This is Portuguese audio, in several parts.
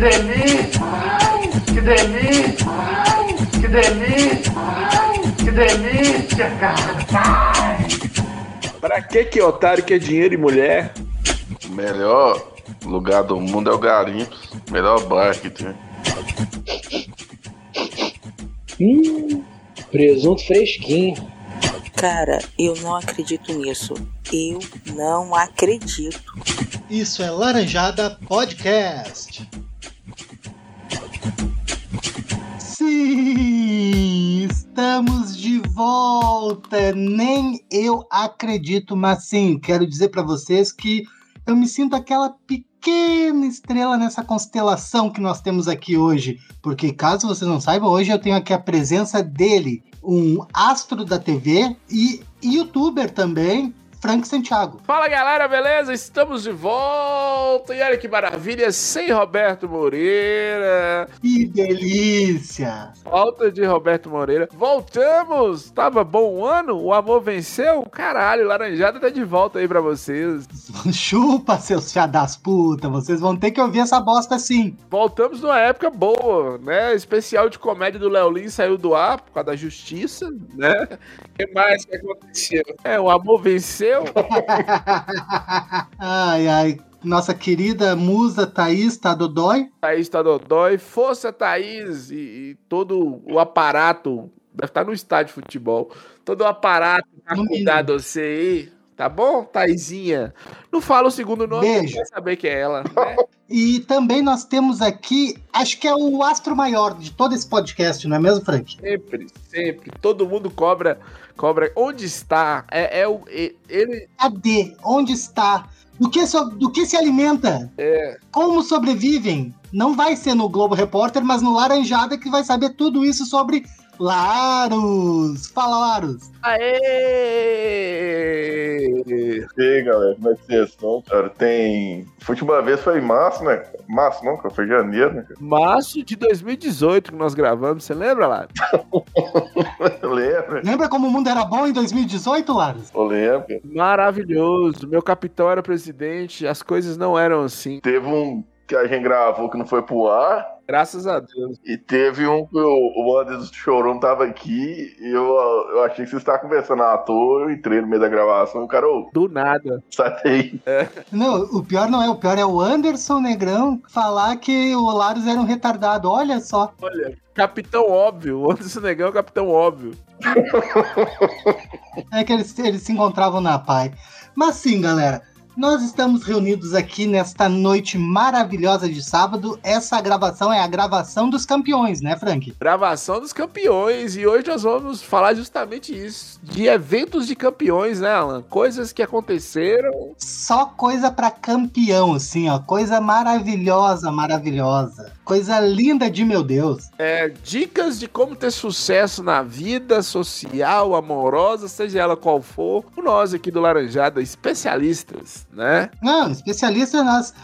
delícia! Que delícia! Que delícia! Que delícia, cara! Pra que que otário quer dinheiro e mulher? Melhor lugar do mundo é o garimpo. Melhor bar que tem. Hum, presunto fresquinho. Cara, eu não acredito nisso. Eu não acredito. Isso é Laranjada Podcast. Sim, estamos de volta. Nem eu acredito, mas sim, quero dizer para vocês que eu me sinto aquela pequena estrela nessa constelação que nós temos aqui hoje. Porque, caso vocês não saibam, hoje eu tenho aqui a presença dele, um astro da TV e youtuber também, Frank Santiago. Fala galera, beleza? Estamos de volta e olha que maravilha, sem Roberto Moreira. Que delícia! Falta de Roberto Moreira. Voltamos! Tava bom o ano? O amor venceu? Caralho, Laranjada tá de volta aí pra vocês. Chupa, seus fiados das putas, vocês vão ter que ouvir essa bosta sim. Voltamos numa época boa, né? Especial de comédia do Léo Lins saiu do ar por causa da justiça, né? O que mais que aconteceu? É, o amor venceu. ai, ai. Nossa querida musa Thaís Tadodói. Thaís Tadodói, força Thaís e, e todo o aparato, deve estar no estádio de futebol, todo o aparato pra No cuidar de você aí, tá bom, Thaisinha? Não fala o segundo nome, Beijo. quer saber que é ela, né? E também nós temos aqui, acho que é o astro maior de todo esse podcast, não é mesmo, Frank? Sempre, sempre, todo mundo cobra, cobra, onde está? É, é o, e- ele, Cadê? Onde está? Do que, so- do que se alimenta? é, Como sobrevivem? Não vai ser no Globo Repórter, mas no Laranjada que vai saber tudo isso sobre Larus. Fala, Larus. aê! E aí, galera, como é que vocês estão? Cara, tem. A última vez foi em março, né? Março não, cara, foi janeiro, né? cara? Março de 2018 que nós gravamos, você lembra lá? Lembra? Lembra como o mundo era bom em 2018, Larus? Eu lembro. Maravilhoso, meu capitão era presidente, as coisas não eram assim, Teve um que a gente gravou que não foi pro ar. graças a Deus. E teve um que o, o Anderson Chorum tava aqui e eu, eu achei que você estava conversando à toa. Eu entrei no meio da gravação o cara, ô, Do nada. sai daí. Não, o pior não é, o pior é o Anderson Negrão falar que o Larus era um retardado. Olha só. Olha, capitão óbvio, o Anderson Negão é o capitão óbvio. É que eles, eles se encontravam na PAI. Mas sim, galera, nós estamos reunidos aqui nesta noite maravilhosa de sábado. Essa gravação é a gravação dos campeões, né, Frank? Gravação dos campeões e hoje nós vamos falar justamente isso, de eventos de campeões, né, Alan? Coisas que aconteceram. Só coisa pra campeão, assim, ó. Coisa maravilhosa, maravilhosa. Coisa linda de meu Deus. É, dicas de como ter sucesso na vida social, amorosa, seja ela qual for. Nós aqui do Laranjada, especialistas, né? Não, especialista nas.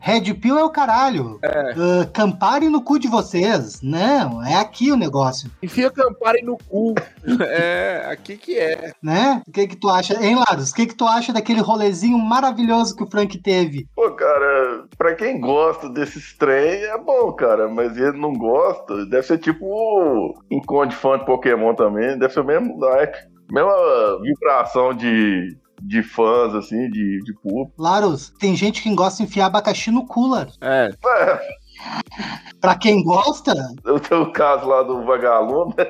Red Pill é o caralho. Ah, Campari no cu de vocês. Não, é aqui o negócio, Enfia Campari no cu. é, aqui que é. né? O que que tu acha? Hein, Larus? O que que tu acha daquele rolezinho maravilhoso que o Frank teve? Pô, cara, pra quem gosta desses trem é bom, cara, mas ele não gosta, deve ser tipo o encontro de fã de Pokémon também, deve ser o mesmo like, mesma vibração de, de fãs, assim, de, de público. Larus, tem gente que gosta de enfiar abacaxi no cu, Larus. É, É, Pra quem gosta, eu tenho o caso lá do vagalume, né?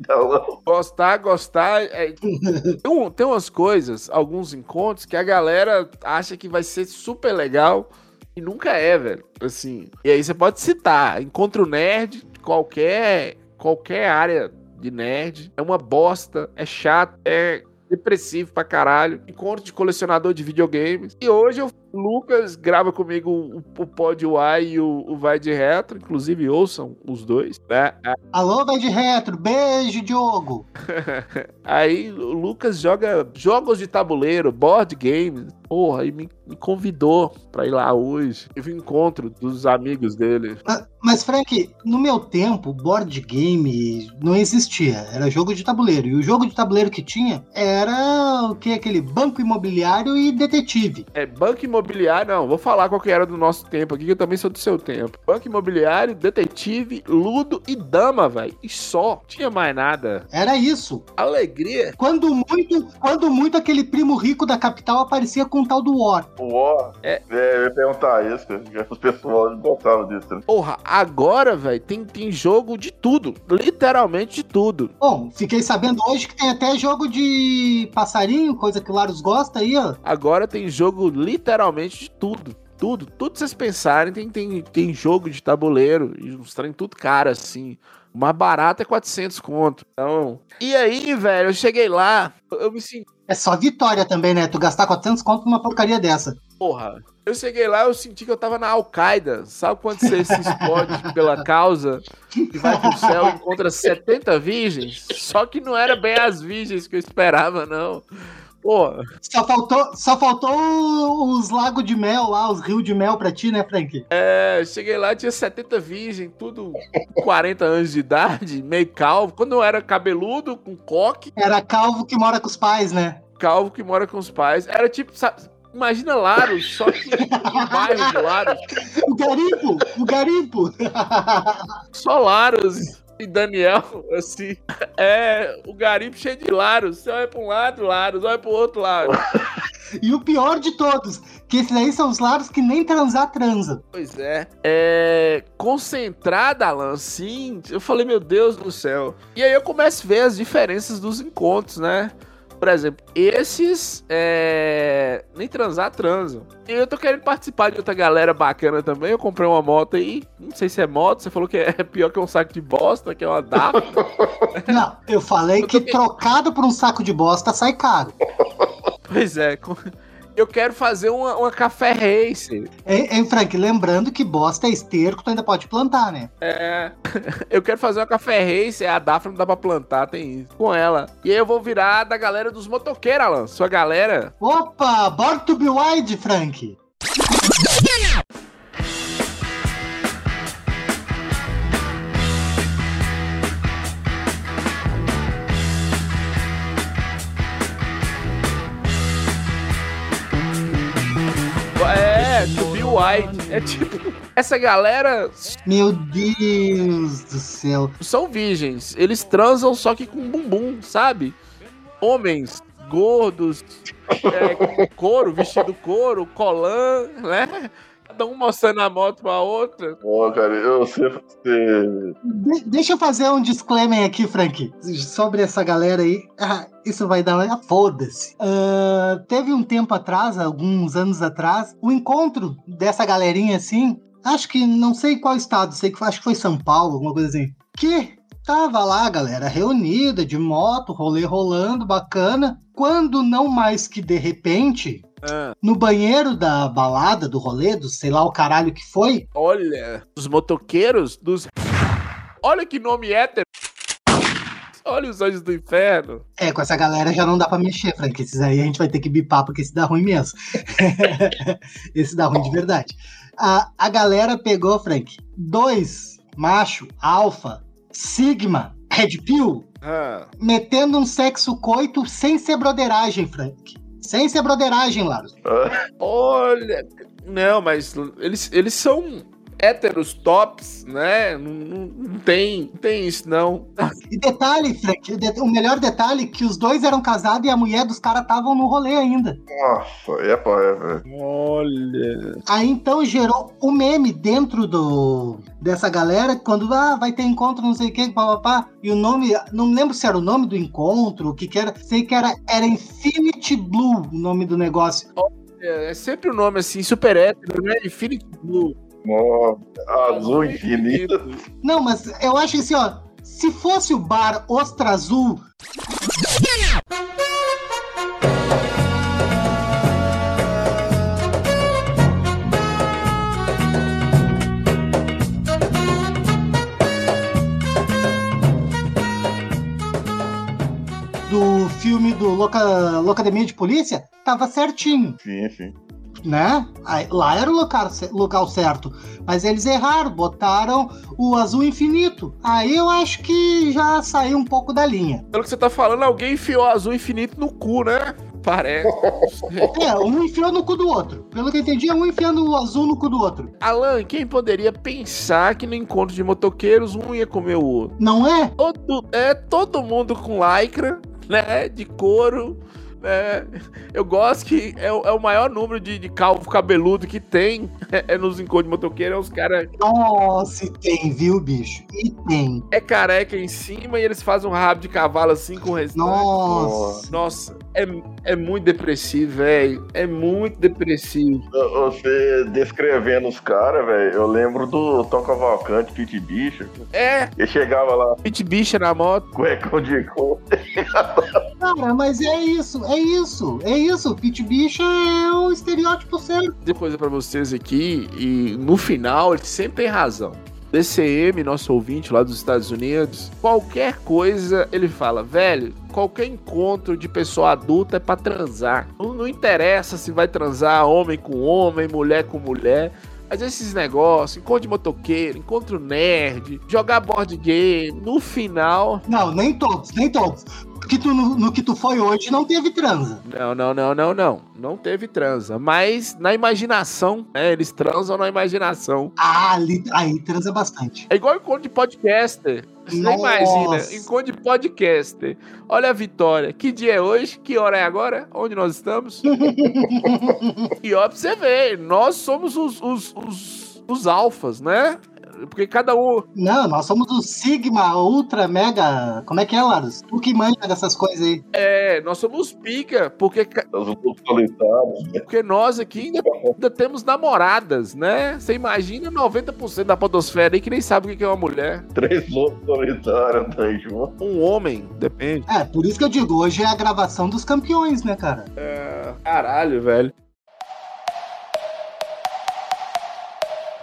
Então, gostar, gostar. é- tem, um- tem umas coisas, alguns encontros, que a galera acha que vai ser super legal e nunca é, velho. Assim. E aí você pode citar: encontro nerd, qualquer, qualquer área de nerd. É uma bosta, é chato, é depressivo pra caralho. Encontro de colecionador de videogames. E hoje o Lucas grava comigo o, o Pod Y e o, o Vai de Retro. Inclusive, ouçam os dois, né? alô, vai de retro, beijo, Diogo. Aí o Lucas joga jogos de tabuleiro, board games, porra, e me, me convidou pra ir lá hoje. Teve um encontro dos amigos dele. Ah, Mas, Frank, no meu tempo, board game não existia. Era jogo de tabuleiro. E o jogo de tabuleiro que tinha era o que? Aquele banco imobiliário e detetive. É, banco imobiliário, não, vou falar qual que era do nosso tempo aqui, que eu também sou do seu tempo. Banco imobiliário, detetive, ludo e dama, velho. E só. Tinha mais nada. Era isso. Alegria. Quando muito, quando muito aquele primo rico da capital aparecia com o tal do War. O War. É. eu ia perguntar isso. Os pessoal gostavam disso. Né? Porra, agora, velho, tem, tem jogo de tudo. Literalmente de tudo. Bom, fiquei sabendo hoje que tem até jogo de passarinho, coisa que o Larus gosta aí, ó. Agora tem jogo literalmente de tudo. Tudo, tudo que vocês pensarem tem, tem, tem jogo de tabuleiro. E uns trem tudo caro, assim. O mais barato é 400 conto. Então. E aí, velho, eu cheguei lá, eu me senti. É só vitória também, né? Tu gastar 400 conto numa porcaria dessa. Porra. Eu cheguei lá, eu senti que eu tava na Al-Qaeda. Sabe quando você se explode pela causa e vai pro céu e encontra 70 virgens? Só que não era bem as virgens que eu esperava, não. Porra. Só faltou, só faltou os lagos de mel lá, os rios de mel pra ti, né, Frank? É, cheguei lá, tinha 70 virgem, tudo com 40 anos de idade, meio calvo. Quando eu era cabeludo, com coque, Era calvo que mora com os pais, né? calvo que mora com os pais. Era tipo, sabe, imagina Laros, só que no bairro de Laros, O garimpo! O garimpo! só Laros e Daniel, assim. É, o garimpo cheio de Laros. Você olha pra um lado, Laros, olha pro outro lado. E o pior de todos, que esses aí são os lados que nem transar transa. Pois é. É. Concentrada, Alan, sim. Eu falei, meu Deus do céu. E aí eu começo a ver as diferenças dos encontros, né? Por exemplo, esses é, nem transar transam. E eu tô querendo participar de outra galera bacana também. Eu comprei uma moto aí. Não sei se é moto. Você falou que é pior que um saco de bosta, que é uma DAF. Não, eu falei que trocado por um saco de bosta sai caro. pois é. com- Eu quero fazer uma, uma café racer. Hein, Frank? Lembrando que bosta é esterco, tu ainda pode plantar, né? É. Eu quero fazer uma café racer. A DAF não dá pra plantar, tem isso. Com ela. E aí eu vou virar da galera dos motoqueiros, Alan. Sua galera. Opa, Born to be wide, Frank. White. É tipo. Essa galera Meu Deus do céu. são virgens. Eles transam só que com bumbum, sabe? Homens gordos, é, couro, vestido couro, colã, né? Cada um mostrando a moto pra outra. Pô, cara, eu sei. sei- De- deixa eu fazer um disclaimer aqui, Frank, sobre essa galera aí. Ah, isso vai dar. Ah, Foda-se. Ah, teve um tempo atrás, alguns anos atrás, o encontro dessa galerinha assim. Acho que não sei qual estado, sei que foi- acho que foi São Paulo, alguma coisa assim. Que tava lá, galera, reunida de moto, rolê rolando, bacana. Quando não mais que de repente, Ah, no banheiro da balada, do rolê, do sei lá o caralho que foi, olha, os motoqueiros dos. Olha que nome hétero. Olha os anjos do inferno. É, com essa galera já não dá pra mexer, Frank. Esses aí a gente vai ter que bipar, porque esse dá ruim mesmo. esse dá ruim de verdade. A, a galera pegou, Frank, dois macho, alfa, sigma, red pill, Ah, metendo um sexo coito sem ser broderagem, Frank. Sem ser broderagem, Laros. olha. Não, mas eles, eles são héteros tops, né? Não, não- não tem, tem isso, não. E detalhe, Frank, o de- o melhor detalhe é que os dois eram casados e a mulher dos caras estavam no rolê ainda. Nossa, é, pá, é, velho. Olha. Aí então gerou o meme dentro do dessa galera quando ah, vai ter encontro, não sei o que, papapá. E o nome, não lembro se era o nome do encontro, o que que era. Sei que era, era Infinity Blue o nome do negócio. É, é sempre o nome assim, super hétero, né? Infinity Blue. Nossa, azul infinito. Não, mas eu acho assim, ó. Se fosse o bar Ostra Azul, do filme do loca, Locademia de Polícia, tava certinho, Sim, sim. Né? Lá era o local, local certo. Mas eles erraram, botaram o azul infinito. Aí eu acho que já saiu um pouco da linha. Pelo que você tá falando, alguém enfiou azul infinito no cu, né? Parece. É, um enfiou no cu do outro. Pelo que eu entendi, é um enfiando o azul no cu do outro. Alan, quem poderia pensar que no encontro de motoqueiros um ia comer o outro? Não é? Todo, é todo mundo com lycra, né? De couro. Né? Eu gosto que é, o- é o maior número de, de calvo cabeludo que tem é, nos encontros de motoqueiro. É os caras Nossa, e tem, viu, bicho? E tem. é careca em cima e eles fazem um rabo de cavalo assim com o restante. Nossa. Nossa, é, é muito depressivo, velho. É muito depressivo. Você descrevendo os caras, velho, eu lembro do Tom Cavalcante, Pete Bicha. É, Ele chegava lá, pit bicha na moto. cuecão de cor. Cara, mas é isso, é isso, é isso. Pit bicha é o estereótipo certo. dizer coisa pra vocês aqui e no final ele sempre tem razão. DCM, nosso ouvinte lá dos Estados Unidos, qualquer coisa ele fala, velho, qualquer encontro de pessoa adulta é pra transar. Não, não interessa se vai transar homem com homem, mulher com mulher. Mas esses negócios, encontro de motoqueiro, encontro nerd, jogar board game, no final. Não, nem todos, nem todos. Porque tu, no, no que tu foi hoje não teve transa. Não, não, não, não, não. Não teve transa. Mas na imaginação, né? Eles transam na imaginação. Ah, ali, aí transa bastante. É igual encontro de podcaster. Você Nossa. imagina, encontro de podcaster. Olha a vitória. Que dia é hoje? Que hora é agora? Onde nós estamos? e ó, pra você ver, nós somos os, os, os, os alfas, né? Porque cada um. Não, nós somos o Sigma, Ultra, Mega. Como é que é, Larus? Tu que manja dessas coisas aí. É, nós somos pica, porque, ca- Os lobos solitários. porque nós aqui ainda, ainda temos namoradas, né? Você imagina 90% da podosfera aí que nem sabe o que é uma mulher. Três lobos solitários daí junto. Um homem, depende. É, por isso que eu digo, hoje é a gravação dos campeões, né, cara? É, caralho, velho.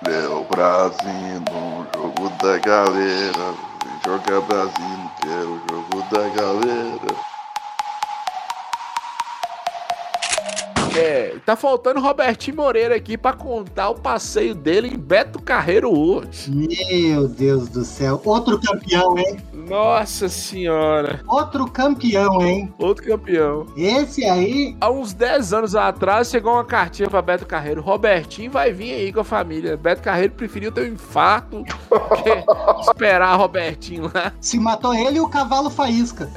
É o Brasil no jogo da galera. Vem jogar Brasil, que é o jogo da galera. É, tá faltando Robertinho Moreira aqui pra contar o passeio dele em Beto Carreiro hoje. Meu Deus do céu. Outro campeão, hein? Nossa senhora, Outro campeão, hein? outro campeão. Esse aí. Há uns 10 anos atrás chegou uma cartinha pra Beto Carreiro. Robertinho vai vir aí com a família. Beto Carreiro preferiu ter um infarto que esperar Robertinho lá. Se matou ele e o cavalo faísca.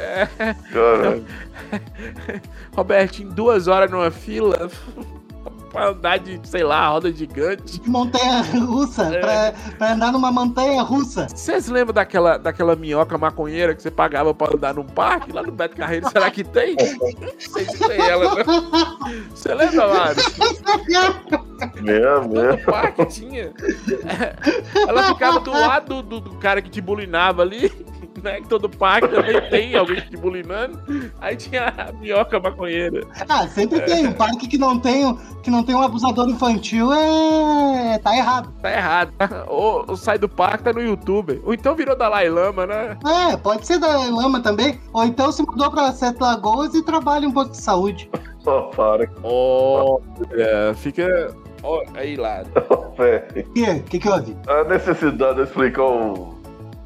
Cara, Robertinho, duas horas numa fila pra andar de, sei lá, roda gigante. De montanha russa. É. Pra, pra andar numa montanha russa. Vocês lembram daquela, daquela minhoca maconheira que você pagava pra andar num parque lá no Beto Carreiro? Será que tem? Não sei se tem ela, não. Você lembra, Mário? mesmo, Todo mesmo. parque tinha. Ela ficava do lado do, do cara que te bulinava ali. Né? Que todo parque também tem alguém te bulinando. Aí tinha a minhoca maconheira. Ah, sempre tem. Um parque que não tem, que não tem um abusador infantil é. tá errado. Tá errado. Ou, ou sai do parque, tá no YouTube. Ou então virou Dalai Lama, né? É, pode ser da Lama também. Ou então se mudou pra Sete Lagoas e trabalha um pouco de saúde. Só para, Olha, fica. Ó, aí lá. O que? que que houve? A necessidade de explicar o.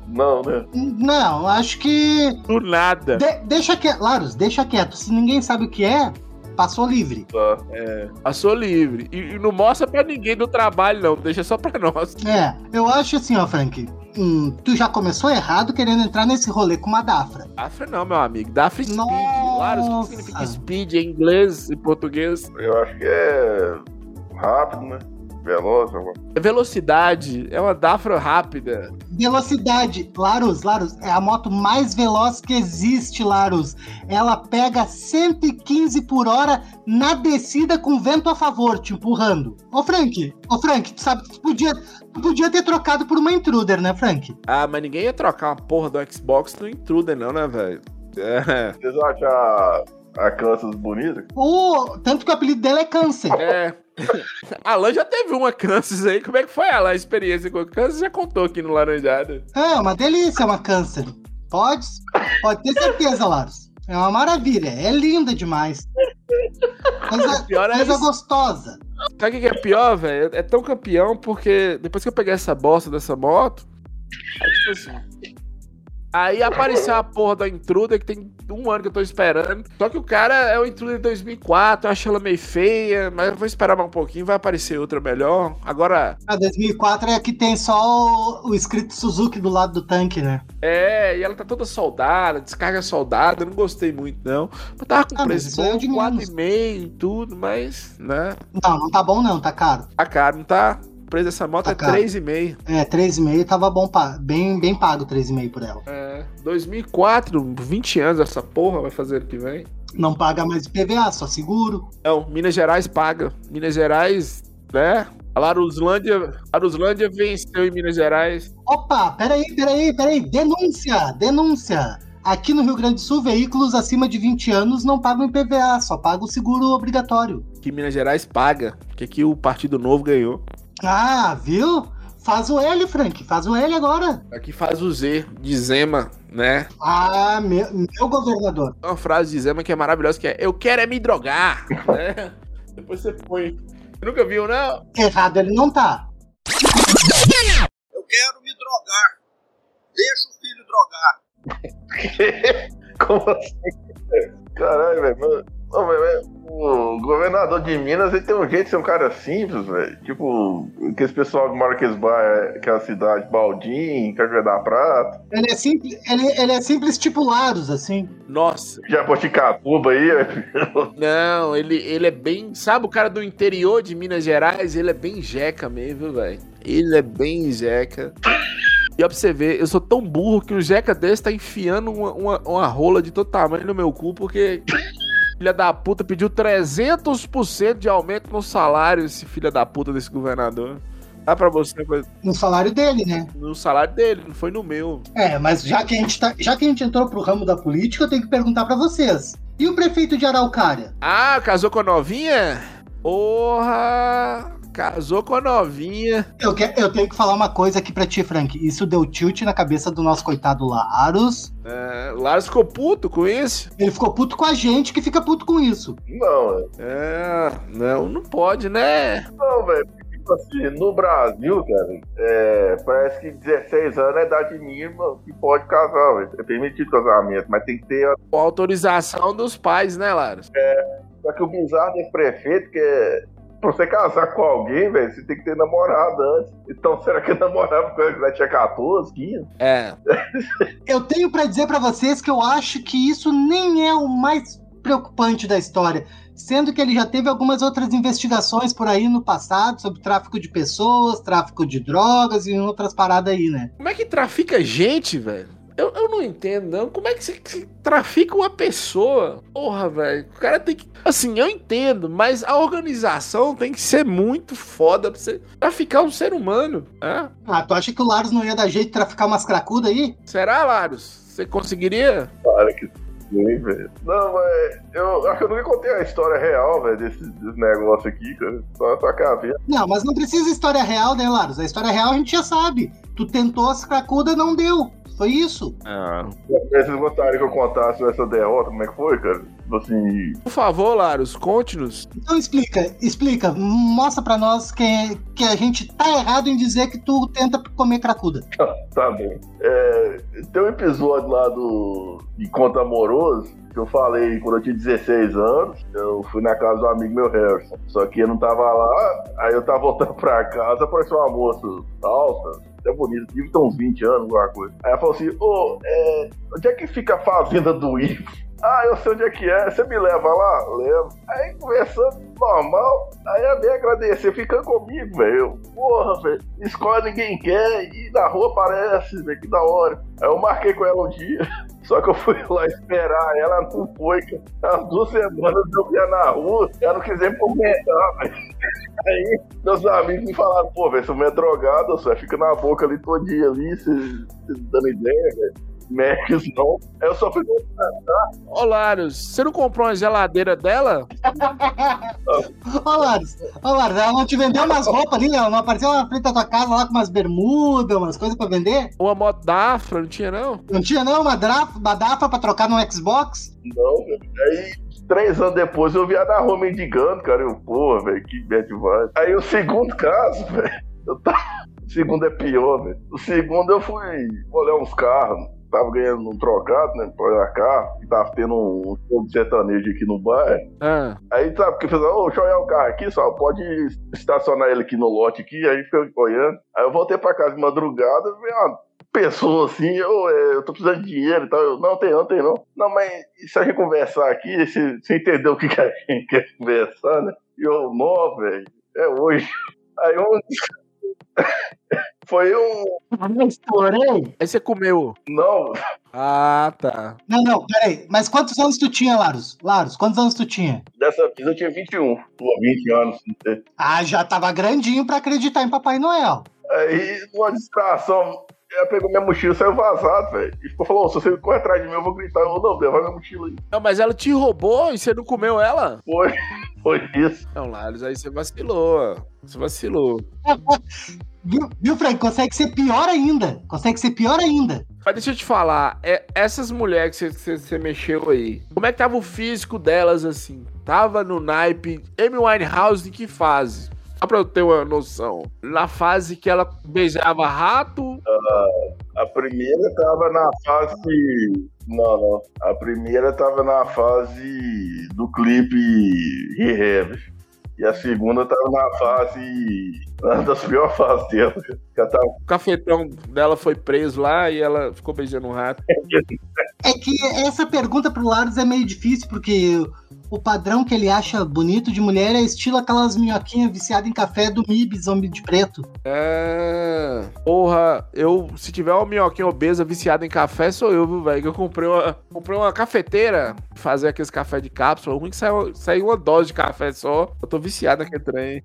Não, né? Não, acho que. Do nada. de- deixa quieto. Larus, deixa quieto. Se ninguém sabe o que é, passou livre. Tá. Passou livre. E, e não mostra pra ninguém do trabalho, não. Deixa só pra nós. É, eu acho assim, ó, Frank. hum, tu já começou errado querendo entrar nesse rolê com uma Dafra. Dafra não, meu amigo. Dafra Speed. Nossa. Claro, o que significa speed em inglês e português? Eu acho que é rápido, né? Veloz, alguma velocidade. É uma Dafra rápida. Velocidade, Larus, Larus, é a moto mais veloz que existe, Larus. Ela pega 115 por hora na descida com vento a favor, te empurrando. Ô, Frank, ô, Frank, tu sabe que tu podia, tu podia ter trocado por uma intruder, né, Frank? Ah, mas ninguém ia trocar uma porra do Xbox no Intruder, não, né, velho? É. Vocês acham a, a Kansas bonita? Ô, tanto que o apelido dela é Câncer. É. Alan já teve uma Kansas aí. Como é que foi Alan, a experiência com a Kansas? Já contou aqui no Laranjada. É, uma delícia, uma Câncer. Pode, pode ter certeza, Larus. É uma maravilha. É linda demais. Coisa, Pior é coisa isso. gostosa. Sabe o que que é pior, velho? É tão campeão porque depois que eu peguei essa bosta dessa moto, aí tipo assim. Aí apareceu a porra da Intruder que tem um ano que eu tô esperando. Só que o cara é o Intruder de 2004, eu acho ela meio feia, mas eu vou esperar mais um pouquinho, vai aparecer outra melhor. Agora, A 2004 é que tem só o, escrito Suzuki do lado do tanque, né? é, e ela tá toda soldada, descarga soldada, eu não gostei muito não. Mas tava com Ah, preço é bom, de menos. 4,5 e tudo, mas, né? Não, não tá bom não, tá caro. Tá caro, não tá? Preço dessa moto Tá é caro. 3,5. É, 3,5 tava bom, bem, bem pago 3,5 por ela. É, 2004, 20 anos essa porra vai fazer ano que vem. Não paga mais IPVA, só seguro. Não, Minas Gerais paga. Minas Gerais, né? A Laruslândia, a Laruslândia venceu em Minas Gerais. Opa, peraí, peraí, peraí. Denúncia, denúncia. Aqui no Rio Grande do Sul, veículos acima de 20 anos não pagam IPVA, só pagam o seguro obrigatório. Que Minas Gerais paga. Que aqui o Partido Novo ganhou. Ah, viu? Faz o L, Frank, faz o L agora. Aqui faz o Z de Zema, né? Ah, meu, meu governador. Uma frase de Zema que é maravilhosa, que é Eu quero é me drogar, né? Depois você põe. Você nunca viu, não? Errado ele não tá. Eu quero me drogar. Deixa o filho drogar. Como assim? Caralho, velho. O governador de Minas ele tem um jeito de ser um cara simples, velho. Tipo, aquele pessoal que mora naqueles bairros, aquela cidade, Baldim, Cajueiro da Prata, Ele é simples, ele, ele é simples tipo Laros, assim. Nossa. Jaboticatuba aí, velho. Não, ele, ele é bem. Sabe o cara do interior de Minas Gerais? Ele é bem jeca mesmo, viu, velho? Ele é bem jeca. E ó, pra você ver, eu sou tão burro que o jeca desse tá enfiando uma, uma, uma rola de todo tamanho no meu cu, porque. Filha da puta pediu 300% de aumento no salário, esse filho da puta desse governador. Dá pra você No salário dele, né? no salário dele, não foi no meu. É, mas já que a gente, tá, já que a gente entrou pro ramo da política, eu tenho que perguntar pra vocês. E o prefeito de Araucária? Ah, casou com a novinha? Porra! Casou com a novinha. Eu, que- eu tenho que falar uma coisa aqui pra ti, Frank. Isso deu tilt na cabeça do nosso coitado Laros. É, Laros ficou puto com isso. Ele ficou puto com a gente que fica puto com isso. Não, velho. É, não, não pode, né? Não, velho. Tipo assim, no Brasil, cara, é, parece que 16 anos é a idade mínima que pode casar, velho. É permitido casamento, mas tem que ter. a- Com autorização dos pais, né, Laros? Só que o bizarro desse prefeito que é. Pra você casar com alguém, velho, você tem que ter namorado antes. Então, será que namorava com ele que já tinha 14, 15? É. Eu tenho pra dizer pra vocês que eu acho que isso nem é o mais preocupante da história. Sendo que ele já teve algumas outras investigações por aí no passado sobre tráfico de pessoas, tráfico de drogas e outras paradas aí, né? Como é que trafica gente, velho? Eu, eu não entendo, não. Como é que você que trafica uma pessoa? Porra, velho. O cara tem que. Assim, eu entendo, mas a organização tem que ser muito foda pra você traficar um ser humano. Né? Ah, tu acha que o Laros não ia dar jeito de traficar umas cracudas aí? Será, Laros? Você conseguiria? Para que sim, velho. Não, mas eu acho que eu nunca contei a história real, velho, desse, desse negócio aqui, cara. Só essa cabeça. Não, mas não precisa história real, né, Laros? A história real a gente já sabe. Tu tentou as cracudas, não deu. Foi isso. Ah. Vocês gostariam que eu contasse essa derrota, como é que foi, cara? Tipo assim. Por favor, Laros, conte-nos. Então explica, explica, mostra pra nós que, que a gente tá errado em dizer que tu tenta comer cracuda. Tá bom. É, tem um episódio lá do Encontro Amoroso que eu falei quando eu tinha 16 anos. Eu fui na casa do amigo meu Harrison. Só que eu não tava lá, aí eu tava voltando pra casa, apareceu uma moça alta, até bonita, devia ter uns 20 anos, alguma coisa. Aí ela falou assim: Ô, é, onde é que fica a fazenda do Ivo? Ah, eu sei onde é que é, você me leva lá? Levo. Aí conversando normal, aí ela veio agradecer, ficando comigo, velho. Porra, velho, escola ninguém quer e na rua aparece, velho, que da hora. Aí eu marquei com ela um dia, só que eu fui lá esperar, ela não foi. As duas semanas eu via na rua, ela não quis nem comentar, velho. Aí meus amigos me falaram, pô, velho, você não é drogado, você fica na boca ali todo dia ali, você dando ideia, velho. Max não. Eu só fui Ô, Larios, você não comprou uma geladeira dela? Ô, Lares, ô, ela não te vendeu umas roupas ali, ela não apareceu na frente da tua casa lá com umas bermudas, umas coisas pra vender? Uma moto da Afra, não tinha não? Não tinha não uma, draf, uma DAFA pra trocar no Xbox? Não, velho. Aí, três anos depois, eu vi a na rua mendigando, cara. Eu, porra, velho, que bad vibe. Aí, o segundo caso, velho, eu tava... O segundo é pior, velho. O segundo, eu fui olhar uns carros. Tava ganhando um trocado, né, pra olhar carro. E tava tendo um show de sertanejo aqui no bairro. Ah, Aí, sabe, porque fez, ô, deixa eu olhar o carro aqui, só pode estacionar ele aqui no lote aqui, aí fica olhando. Aí eu voltei pra casa de madrugada, vi uma pessoa assim, eu, é, eu tô precisando de dinheiro e tal. Eu, não, tem não, tem não. Não, mas se a gente conversar aqui, se, você entendeu o que, que a gente quer conversar, né? E eu, não, velho, é hoje. Aí um... Foi um... Eu estourei. aí você comeu. Não, Ah, tá. Não, não, peraí. Mas quantos anos tu tinha, Laros? Laros, quantos anos tu tinha? dessa vez eu tinha 21. Pô, 20 anos. Ah, já tava grandinho pra acreditar em Papai Noel. Aí, numa distração, ela pegou minha mochila e saiu vazado, velho. E ficou, falou, se você correr atrás de mim, eu vou gritar. Eu, não, leva minha mochila aí. Não, mas ela te roubou e você não comeu ela? Foi, foi isso. Não, Larios, aí você vacilou. Você vacilou. Viu, viu, Frank? Consegue ser pior ainda. Consegue ser pior ainda. Mas deixa eu te falar, é- essas mulheres que você- mexeu aí, como é que tava o físico delas assim? Tava no naipe Amy Winehouse em que fase? Só pra eu ter uma noção. Na fase que ela beijava rato. A primeira tava na fase. Não, não. A primeira tava na fase do clipe Rehab. E a segunda tava na fase. Uma das piores fases dela. Tava O cafetão dela foi preso lá e ela ficou beijando um rato. É que essa pergunta pro Laros é meio difícil, porque o padrão que ele acha bonito de mulher é estilo aquelas minhoquinhas viciadas em café do MIB, zombi de preto. É. Porra, eu. Se tiver uma minhoquinha obesa viciada em café, sou eu, viu, velho? Que eu comprei uma, comprei uma cafeteira pra fazer aqueles café de cápsula. O ruim é que saiu, saiu uma dose de café só. Eu tô viciado naquele trem.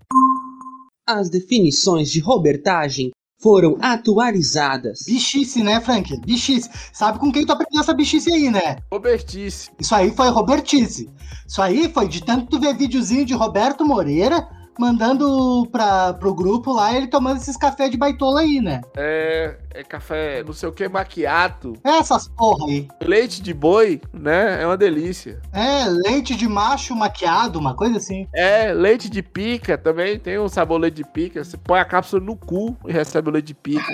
As definições de robertagem foram atualizadas. Bichice, né, Frank? Bichice. Sabe com quem tu aprendeu essa bichice aí, né? Robertice. Isso aí foi Robertice. Isso aí foi de tanto tu ver videozinho de Roberto Moreira mandando pra, pro grupo lá, ele tomando esses café de baitola aí, né? É. É café, não sei o que, maquiato. Essas porra aí. Leite de boi, né? É uma delícia. É, leite de macho maquiado, uma coisa assim. É, leite de pica também. Tem um sabor leite de pica. Você põe a cápsula no cu e recebe o leite de pica.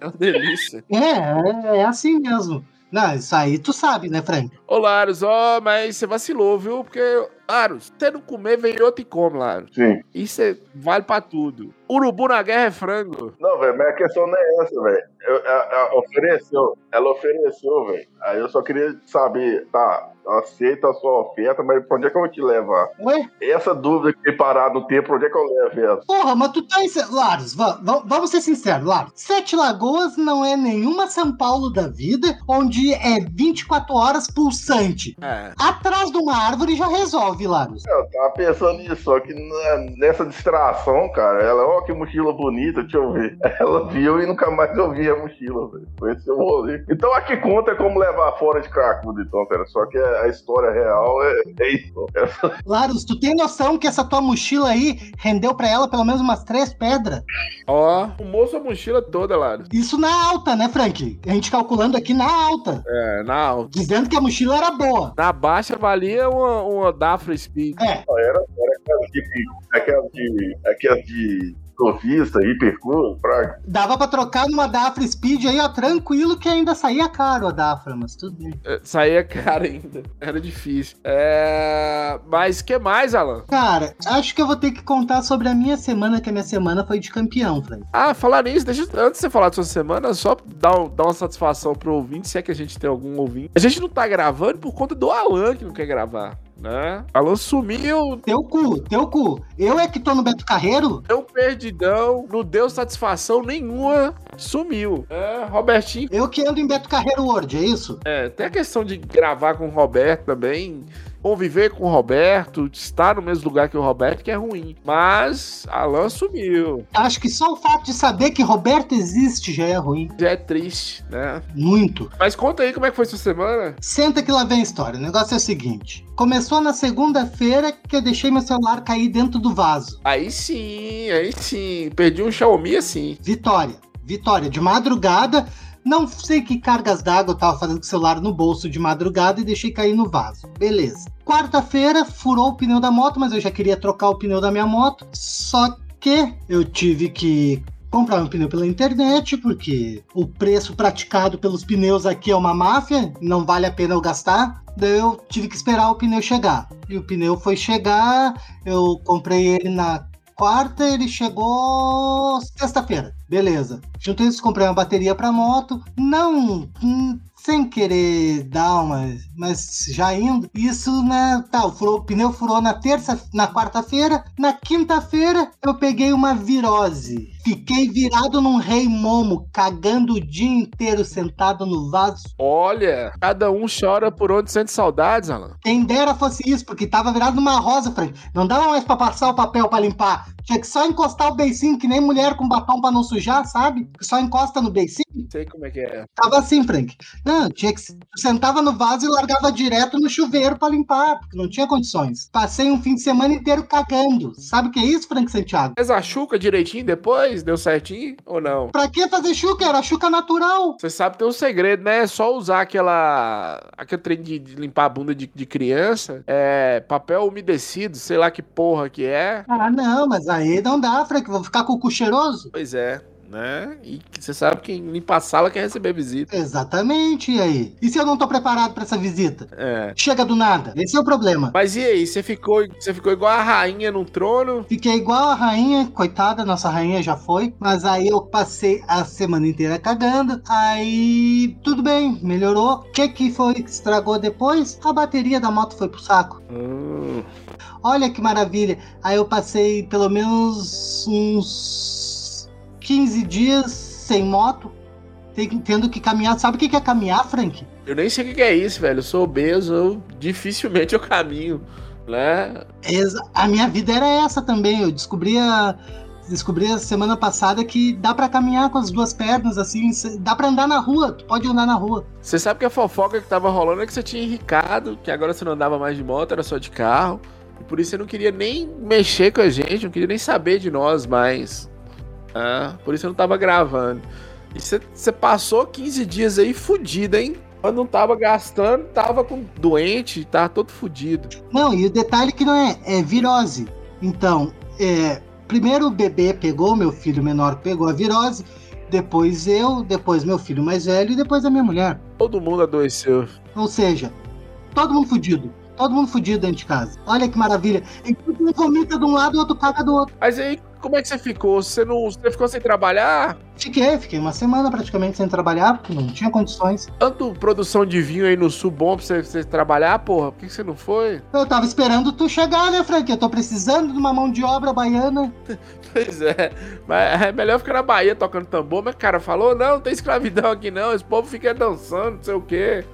É uma delícia. É, é, é assim mesmo. Não, isso aí tu sabe, né, Frank? Ô, Larus, ó, mas você vacilou, viu? Porque, Larus, você não comer, vem outro e come, Larus. Sim. Isso é- vale pra tudo. Urubu na guerra é frango. Não, velho, mas a questão não é essa, velho. Eu- a- a- Ofereceu, ela ofereceu, velho. Aí eu só queria saber, tá, aceito a sua oferta, mas pra onde é que eu vou te levar? Ué? Essa dúvida que tem parado no tempo, pra onde é que eu levo ela? Porra, mas tu tá. Laros, va- va- vamos ser sinceros, Laros. Sete Lagoas não é nenhuma São Paulo da vida, onde é 24 horas pulsante. É. Atrás de uma árvore já resolve, Laros. Eu tava pensando nisso, só que na- nessa distração, cara, ela, ó, que mochila bonita, deixa eu ver. Ela viu e nunca mais eu vi a mochila, velho. Foi esse o rolê. Então aqui conta como levar fora de cracudo, então, cara. Só que a história real é, é isso. Essa- Laros, tu tem noção que essa tua mochila aí rendeu pra ela pelo menos umas três pedras? Ó, fumou sua mochila toda, Larus. Isso na alta, né, Frank? A gente calculando aqui na alta. É, na alta. Dizendo que a mochila era boa. Na baixa valia uma, uma Dafra Speed. É, Era, era aquelas de. Aquelas de. Aquelas de. Sofista, hipercurso, praga. dava pra trocar numa Dafra Speed aí, ó, tranquilo, que ainda saía caro a Dafra, mas tudo bem. É, Saía caro ainda. Era difícil. É... Mas que mais, Alan? Cara, acho que eu vou ter que contar sobre a minha semana, que a minha semana foi de campeão, Frank. Ah, falar nisso, deixa antes de você falar da sua semana, só dar, um- dar uma satisfação pro ouvinte, se é que a gente tem algum ouvinte. A gente não tá gravando por conta do Alan que não quer gravar, né? Alan sumiu, Teu cu, teu cu. Eu é que tô no Beto Carreiro? deu perdidão, não deu satisfação nenhuma, sumiu. É, Robertinho. Eu que ando em Beto Carreiro World, é isso? É, tem a questão de gravar com o Roberto também. Conviver com o Roberto, estar no mesmo lugar que o Roberto, que é ruim. Mas Alan sumiu. Acho que só o fato de saber que Roberto existe já é ruim. Já é triste, né? Muito. Mas conta aí como é que foi sua semana. Senta que lá vem a história. O negócio é o seguinte: começou na segunda-feira que eu deixei meu celular cair dentro do vaso. Aí sim, aí sim. Perdi um Xiaomi assim. Vitória. Vitória. De madrugada, não sei que cargas d'água eu tava fazendo com o celular no bolso de madrugada e deixei cair no vaso. Beleza. Quarta-feira, furou o pneu da moto, mas eu já queria trocar o pneu da minha moto. Só que eu tive que comprar um pneu pela internet, porque o preço praticado pelos pneus aqui é uma máfia, não vale a pena eu gastar. Daí eu tive que esperar o pneu chegar. E o pneu foi chegar, eu comprei ele na quarta, ele chegou sexta-feira. Beleza. Junto isso, comprei uma bateria para moto. Não, hum, sem querer dar uma, mas já indo. Isso, né? Tá, o, furou, o pneu furou na terça, na quarta-feira. Na quinta-feira, eu peguei uma virose. Fiquei virado num rei momo, cagando o dia inteiro sentado no vaso. Olha, cada um chora por onde sente saudades, Alan. Quem dera fosse isso, porque tava virado numa rosa, Frank. Não dava mais pra passar o papel pra limpar. Tinha que só encostar o beicinho, que nem mulher com batom pra não sujar, sabe? Só encosta no beicinho. Sei como é que é. Tava assim, Frank. Não, tinha que. Sentava no vaso e largava direto no chuveiro pra limpar, porque não tinha condições. Passei um fim de semana inteiro cagando. Sabe o que é isso, Frank Santiago? Fez a chuca direitinho depois? Deu certinho ou não? Pra que fazer chuca? Era chuca natural. Você sabe que tem um segredo, né? É só usar aquela. aquele trem de, de limpar a bunda de, de criança. É. papel umedecido, sei lá que porra que é. Ah, não, mas aí não dá, Frank. Vou ficar com o cu cheiroso. Pois é. Né? E você sabe que quem limpa a sala quer receber visita. Exatamente, e aí? E se eu não tô preparado pra essa visita? É. Chega do nada. Esse é o problema. Mas e aí, você ficou, você ficou igual a rainha no trono? Fiquei igual a rainha, coitada, nossa rainha já foi. Mas aí eu passei a semana inteira cagando. Aí tudo bem, melhorou. O que, que foi que estragou depois? A bateria da moto foi pro saco. Hum. Olha que maravilha. Aí eu passei pelo menos uns 15 dias sem moto, tendo que caminhar. Sabe o que é caminhar, Frank? Eu nem sei o que é isso, velho. Eu sou obeso, eu dificilmente eu caminho, né? A minha vida era essa também. Eu descobri a, descobri a semana passada que dá pra caminhar com as duas pernas, assim, dá pra andar na rua, tu pode andar na rua. Você sabe que a fofoca que tava rolando é que você tinha enricado, que agora você não andava mais de moto, era só de carro. E por isso você não queria nem mexer com a gente, não queria nem saber de nós mais. Ah, por isso eu não tava gravando. E você, passou 15 dias aí fudido, hein? Quando não tava gastando, tava com doente, tava todo fudido. Não, e o detalhe que não é, é virose. Então, é, primeiro o bebê pegou, meu filho menor pegou a virose, depois eu, depois meu filho mais velho e depois a minha mulher. Todo mundo adoeceu. Ou seja, todo mundo fudido. Todo mundo fudido dentro de casa. Olha que maravilha. Enquanto um vomita de um lado e o outro caga do outro. Mas aí, como é que você ficou? Você não. Você ficou sem trabalhar? Fiquei, fiquei uma semana praticamente sem trabalhar, porque não tinha condições. Tanto produção de vinho aí no sul bom pra você, você trabalhar, porra. Por que que você não foi? Eu tava esperando tu chegar, né, Frank? Eu tô precisando de uma mão de obra baiana. Pois é. Mas é melhor ficar na Bahia tocando tambor, mas cara falou, não, não tem escravidão aqui não, esse povo fica dançando, não sei o quê.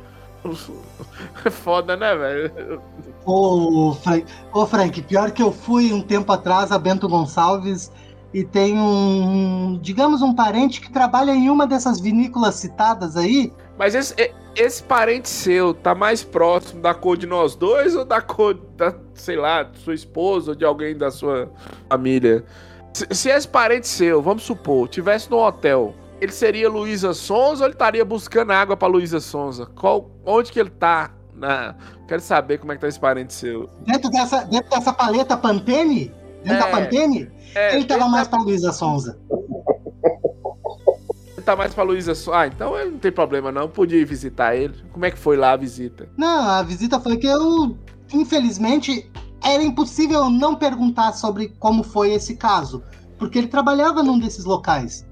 É foda, né, velho? Ô, Frank, ô, Frank, pior que eu fui um tempo atrás a Bento Gonçalves e tem um, digamos, um parente que trabalha em uma dessas vinícolas citadas aí. Mas esse, esse parente seu tá mais próximo da cor de nós dois ou da cor da, sei lá, de sua esposa ou de alguém da sua família? Se, se esse parente seu, vamos supor, tivesse no hotel, ele seria Luísa Sonza ou ele estaria buscando água pra Luísa Sonza? Qual, onde que ele tá? Na... Quero saber como é que tá esse parente seu. Dentro dessa, dentro dessa paleta Pantene, dentro da É. Pantene, É, ele tava tá- mais pra Luísa Sonza. Ele tá mais pra Luísa Sonza. Ah, então não tem problema não, podia ir visitar ele. Como é que foi lá a visita? Não, a visita foi que eu, infelizmente, era impossível eu não perguntar sobre como foi esse caso, porque ele trabalhava num desses locais.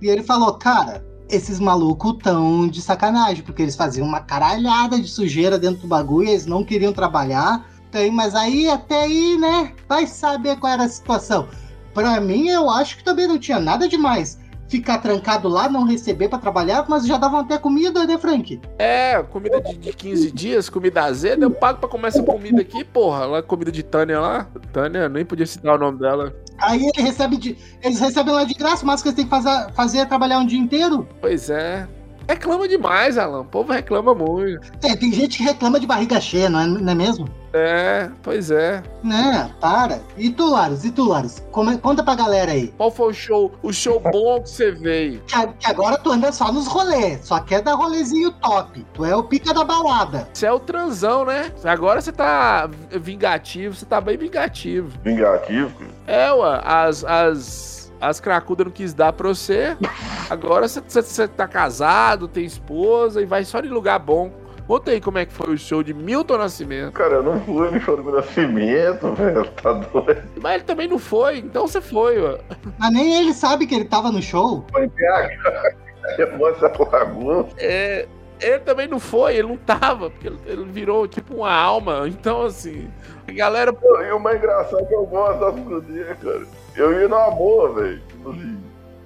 E ele falou, cara, esses malucos tão de sacanagem, porque eles faziam uma caralhada de sujeira dentro do bagulho, eles não queriam trabalhar. Tem, mas aí, até aí, né, vai saber qual era a situação. Pra mim, eu acho que também não tinha nada demais. ficar trancado lá, não receber pra trabalhar, mas já davam até comida, né, Frank? É, comida de, de 15 dias, comida azeda, eu pago pra comer essa comida aqui, porra. Lá, comida de Tânia lá. Tânia, nem podia citar o nome dela. Aí ele recebe de, eles recebem lá de graça, mas que eles têm que fazer, fazer é trabalhar um dia inteiro. Pois é. Reclama demais, Alan. O povo reclama muito. É, tem gente que reclama de barriga cheia, não é, não é mesmo? É, pois é. Né, para. E tu, Laros, e tu, Laros? Como- conta pra galera aí. Qual foi o show, o show bom que você veio? Que, que agora tu anda só nos rolês, só quer dar rolezinho top. Tu é o pica da balada. Você é o transão, né? Agora você tá vingativo, você tá bem vingativo. Vingativo. É, ué, as, as, as cracudas não quis dar pra você. Agora você, tá casado, tem esposa e vai só em lugar bom. Conta aí como é que foi o show de Milton Nascimento. Cara, eu não fui no show do nascimento, velho. Tá doido. Mas ele também não foi, então você foi, ué. Mas nem ele sabe que ele tava no show. Foi BH. Eu mostro a lagoa. É, ele também não foi, ele não tava, porque ele, virou tipo uma alma. Então, assim, a galera. Pô, E o mais engraçado é que eu gosto das crudinhas, cara. Eu ia no amor, velho.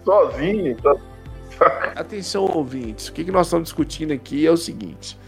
Sozinho. Tá... Atenção, ouvintes, o que, que nós estamos discutindo aqui é o seguinte.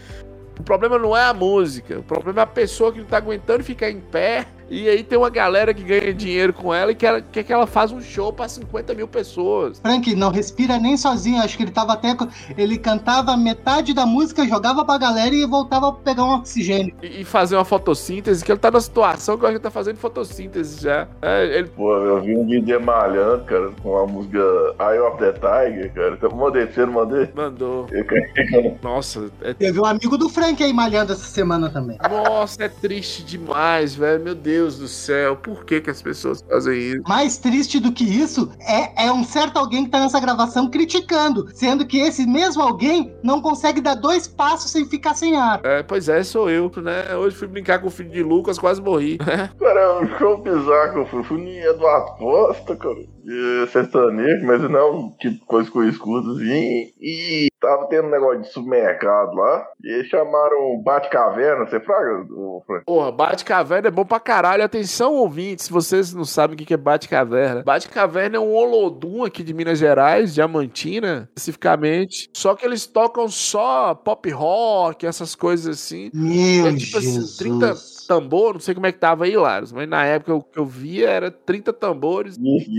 O problema não é a música, o problema é a pessoa que não tá aguentando ficar em pé. E aí tem uma galera que ganha dinheiro com ela e quer, quer que ela faça um show pra 50 mil pessoas. Frank não respira nem sozinho. Acho que ele tava até. Ele cantava metade da música, jogava pra galera e voltava pra pegar um oxigênio. E, e fazer uma fotossíntese, que ele tá numa situação que eu acho que ele tá fazendo fotossíntese já. É, ele Pô, eu vi um vídeo dele malhando, cara, com a música Eye of the Tiger, cara. Então, mandei, você não mandei? mandou. Eu. Nossa, é Teve um amigo do Frank aí malhando essa semana também. Nossa, é triste demais, velho. Meu Deus do céu. Por que, que as pessoas fazem isso? Mais triste do que isso é, é um certo alguém que tá nessa gravação criticando, sendo que esse mesmo alguém não consegue dar dois passos sem ficar sem ar. É, pois é, sou eu, né? Hoje fui brincar com o filho de Lucas, quase morri. Cara, é um show bizarro que eu fui. Fui no Eduardo Costa, cara. Sertanejo, mas não é tipo coisa eu escuto assim. E tava tendo um negócio de supermercado lá. E eles chamaram Bate-Caverna. Você fraga, ô, Frank? Porra, Bate-Caverna é bom pra caralho. Atenção, ouvintes, se vocês não sabem o que é Bate-Caverna. Bate-Caverna é um Olodum aqui de Minas Gerais, Diamantina, especificamente. Só que eles tocam só pop rock, essas coisas assim. Meu É tipo assim, Jesus. 30 tambor, não sei como é que tava aí, Laros, mas na época o que eu via era 30 tambores,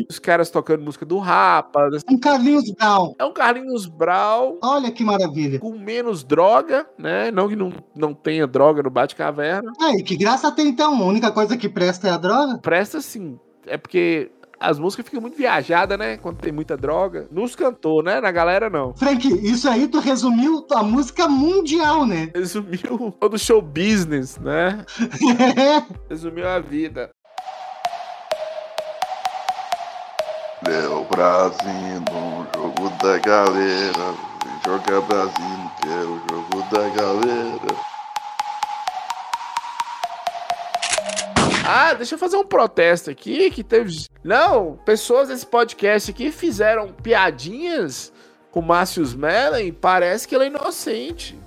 os caras tocando música do Rapa. Um Carlinhos Brown. É um Carlinhos Brau Olha que maravilha. com menos droga, né? Não que não, não tenha droga no Bate-Caverna. Aí, que graça tem então. A única coisa que presta é a droga. Presta sim, é porque as músicas ficam muito viajadas, né? Quando tem muita droga. Nos cantou, né? Na galera não. Frank, isso aí tu resumiu a música mundial, né? Resumiu todo o show business, né? Resumiu a vida. Léo Brasil no jogo da galera. Joga Brasil, que é o jogo da galera. Ah, deixa eu fazer um protesto aqui que teve. Não, pessoas desse podcast aqui fizeram piadinhas com o Márcio Mellen. Parece que ele é inocente.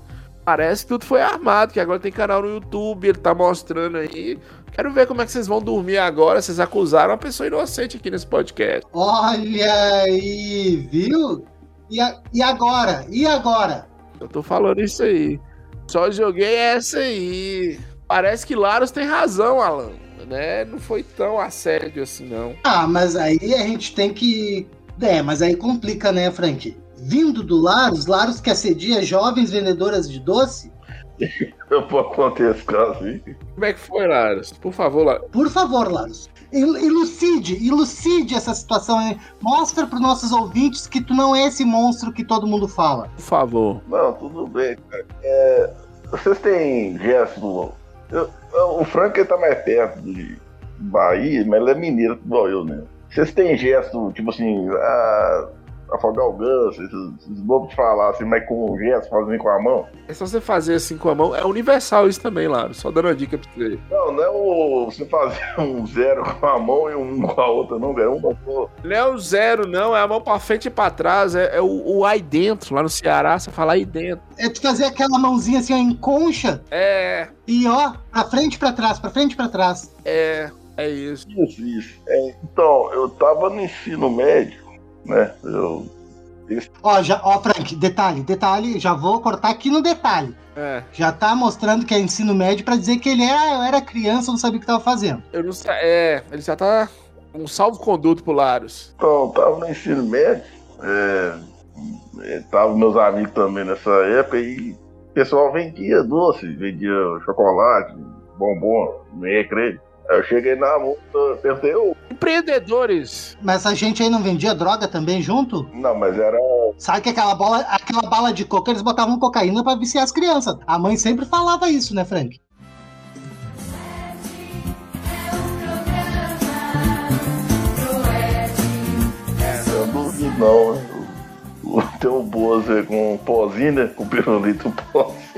Parece que tudo foi armado, que agora tem canal no YouTube, ele tá mostrando aí. Quero ver como é que vocês vão dormir agora. Vocês acusaram uma pessoa inocente aqui nesse podcast. Olha aí, viu? E, a- e agora? E agora? Eu tô falando isso aí. Só joguei essa aí. Parece que Laros tem razão, Alan. Né? Não foi tão assédio assim, não. Ah, mas aí a gente tem que. É, mas aí complica, né, Frank? Vindo do Laros, Laros que assedia jovens vendedoras de doce? Eu posso contar esse caso aí. Como é que foi, Laros? Por favor, Laros. Por favor, Laros. Elucide, elucide essa situação. hein? Mostra para nossos ouvintes que tu não é esse monstro que todo mundo fala. Por favor. Não, tudo bem, cara. É, vocês têm gesto. O Frank tá mais perto de Bahia, mas ele é mineiro igual eu, né? Vocês têm gesto, tipo assim, ah, afogar o ganso, esses, esses bobos de falar assim, mas com o gesto, fazendo com a mão? É só você fazer assim com a mão. É universal isso também, Laros. Só dando uma dica pra você. Não, não é o, você fazer um zero com a mão e um com a outra, não, velho. Um só. Não é o zero, não. É a mão pra frente e pra trás. É, é o, o aí dentro. Lá no Ceará, você fala aí dentro. É tu fazer aquela mãozinha assim, ó, em concha, É, e ó, pra frente, pra trás, pra frente, pra trás. é, é isso. Isso, isso. É, então, eu tava no ensino médio, né? Eu Ó, já, ó, Frank, detalhe, detalhe, já vou cortar aqui no detalhe. É, Já tá mostrando que é ensino médio pra dizer que ele era, eu era criança, não sabia o que tava fazendo. eu não sei. É, ele já tá um salvo-conduto pro Laros. Então, tava no ensino médio, é, é, tava meus amigos também nessa época e o pessoal vendia doce, vendia chocolate, bombom, no recreio. Aí eu cheguei na multa, perguntei, ô, Empreendedores. Mas essa gente aí não vendia droga também junto? não, mas era Sabe que aquela bola, aquela bala de coca, eles botavam cocaína pra viciar as crianças. A mãe sempre falava isso, né, Frank? Eu não vi não, né? Tem um boas aí com pozinho, né? Com pirulito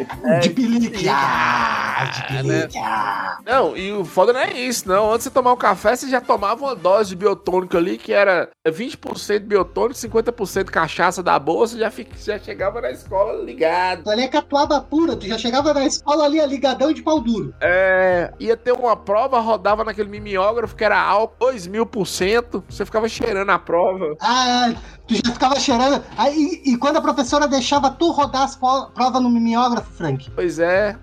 pozinho. de pelique. Ah, de Ah, ah. Não, e o foda não é isso, não. Antes de você tomar um café, você já tomava uma dose de biotônico ali, que era 20% biotônico, 50% cachaça da bolsa, já, fi- já chegava na escola ligado. Ali é catuaba pura, tu já chegava na escola ali, ligadão de pau duro. É, ia ter uma prova, rodava naquele mimeógrafo que era álcool 2 mil por cento, você ficava cheirando a prova. Ah, tu já ficava cheirando. Aí, e quando a professora deixava tu rodar as provas no mimeógrafo, Frank? Pois é,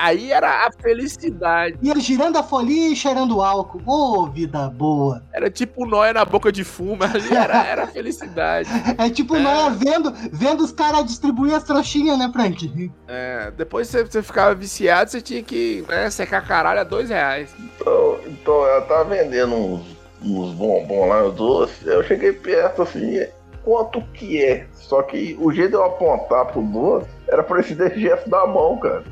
aí era a felicidade. Ia girando a folhinha e cheirando álcool. Ô, vida boa. Era tipo nóia na boca de fumo, ali era, era a felicidade. É tipo É. nós vendo, vendo os caras distribuir as trouxinhas, né, Frank? É, depois você, você ficava viciado, você tinha que né, secar caralho a dois reais. Então, então ela tava vendendo uns, uns bombons lá, uns doces. Eu cheguei perto assim, quanto que é? Só que o jeito de eu apontar pro doce era por esse gesto da mão, cara.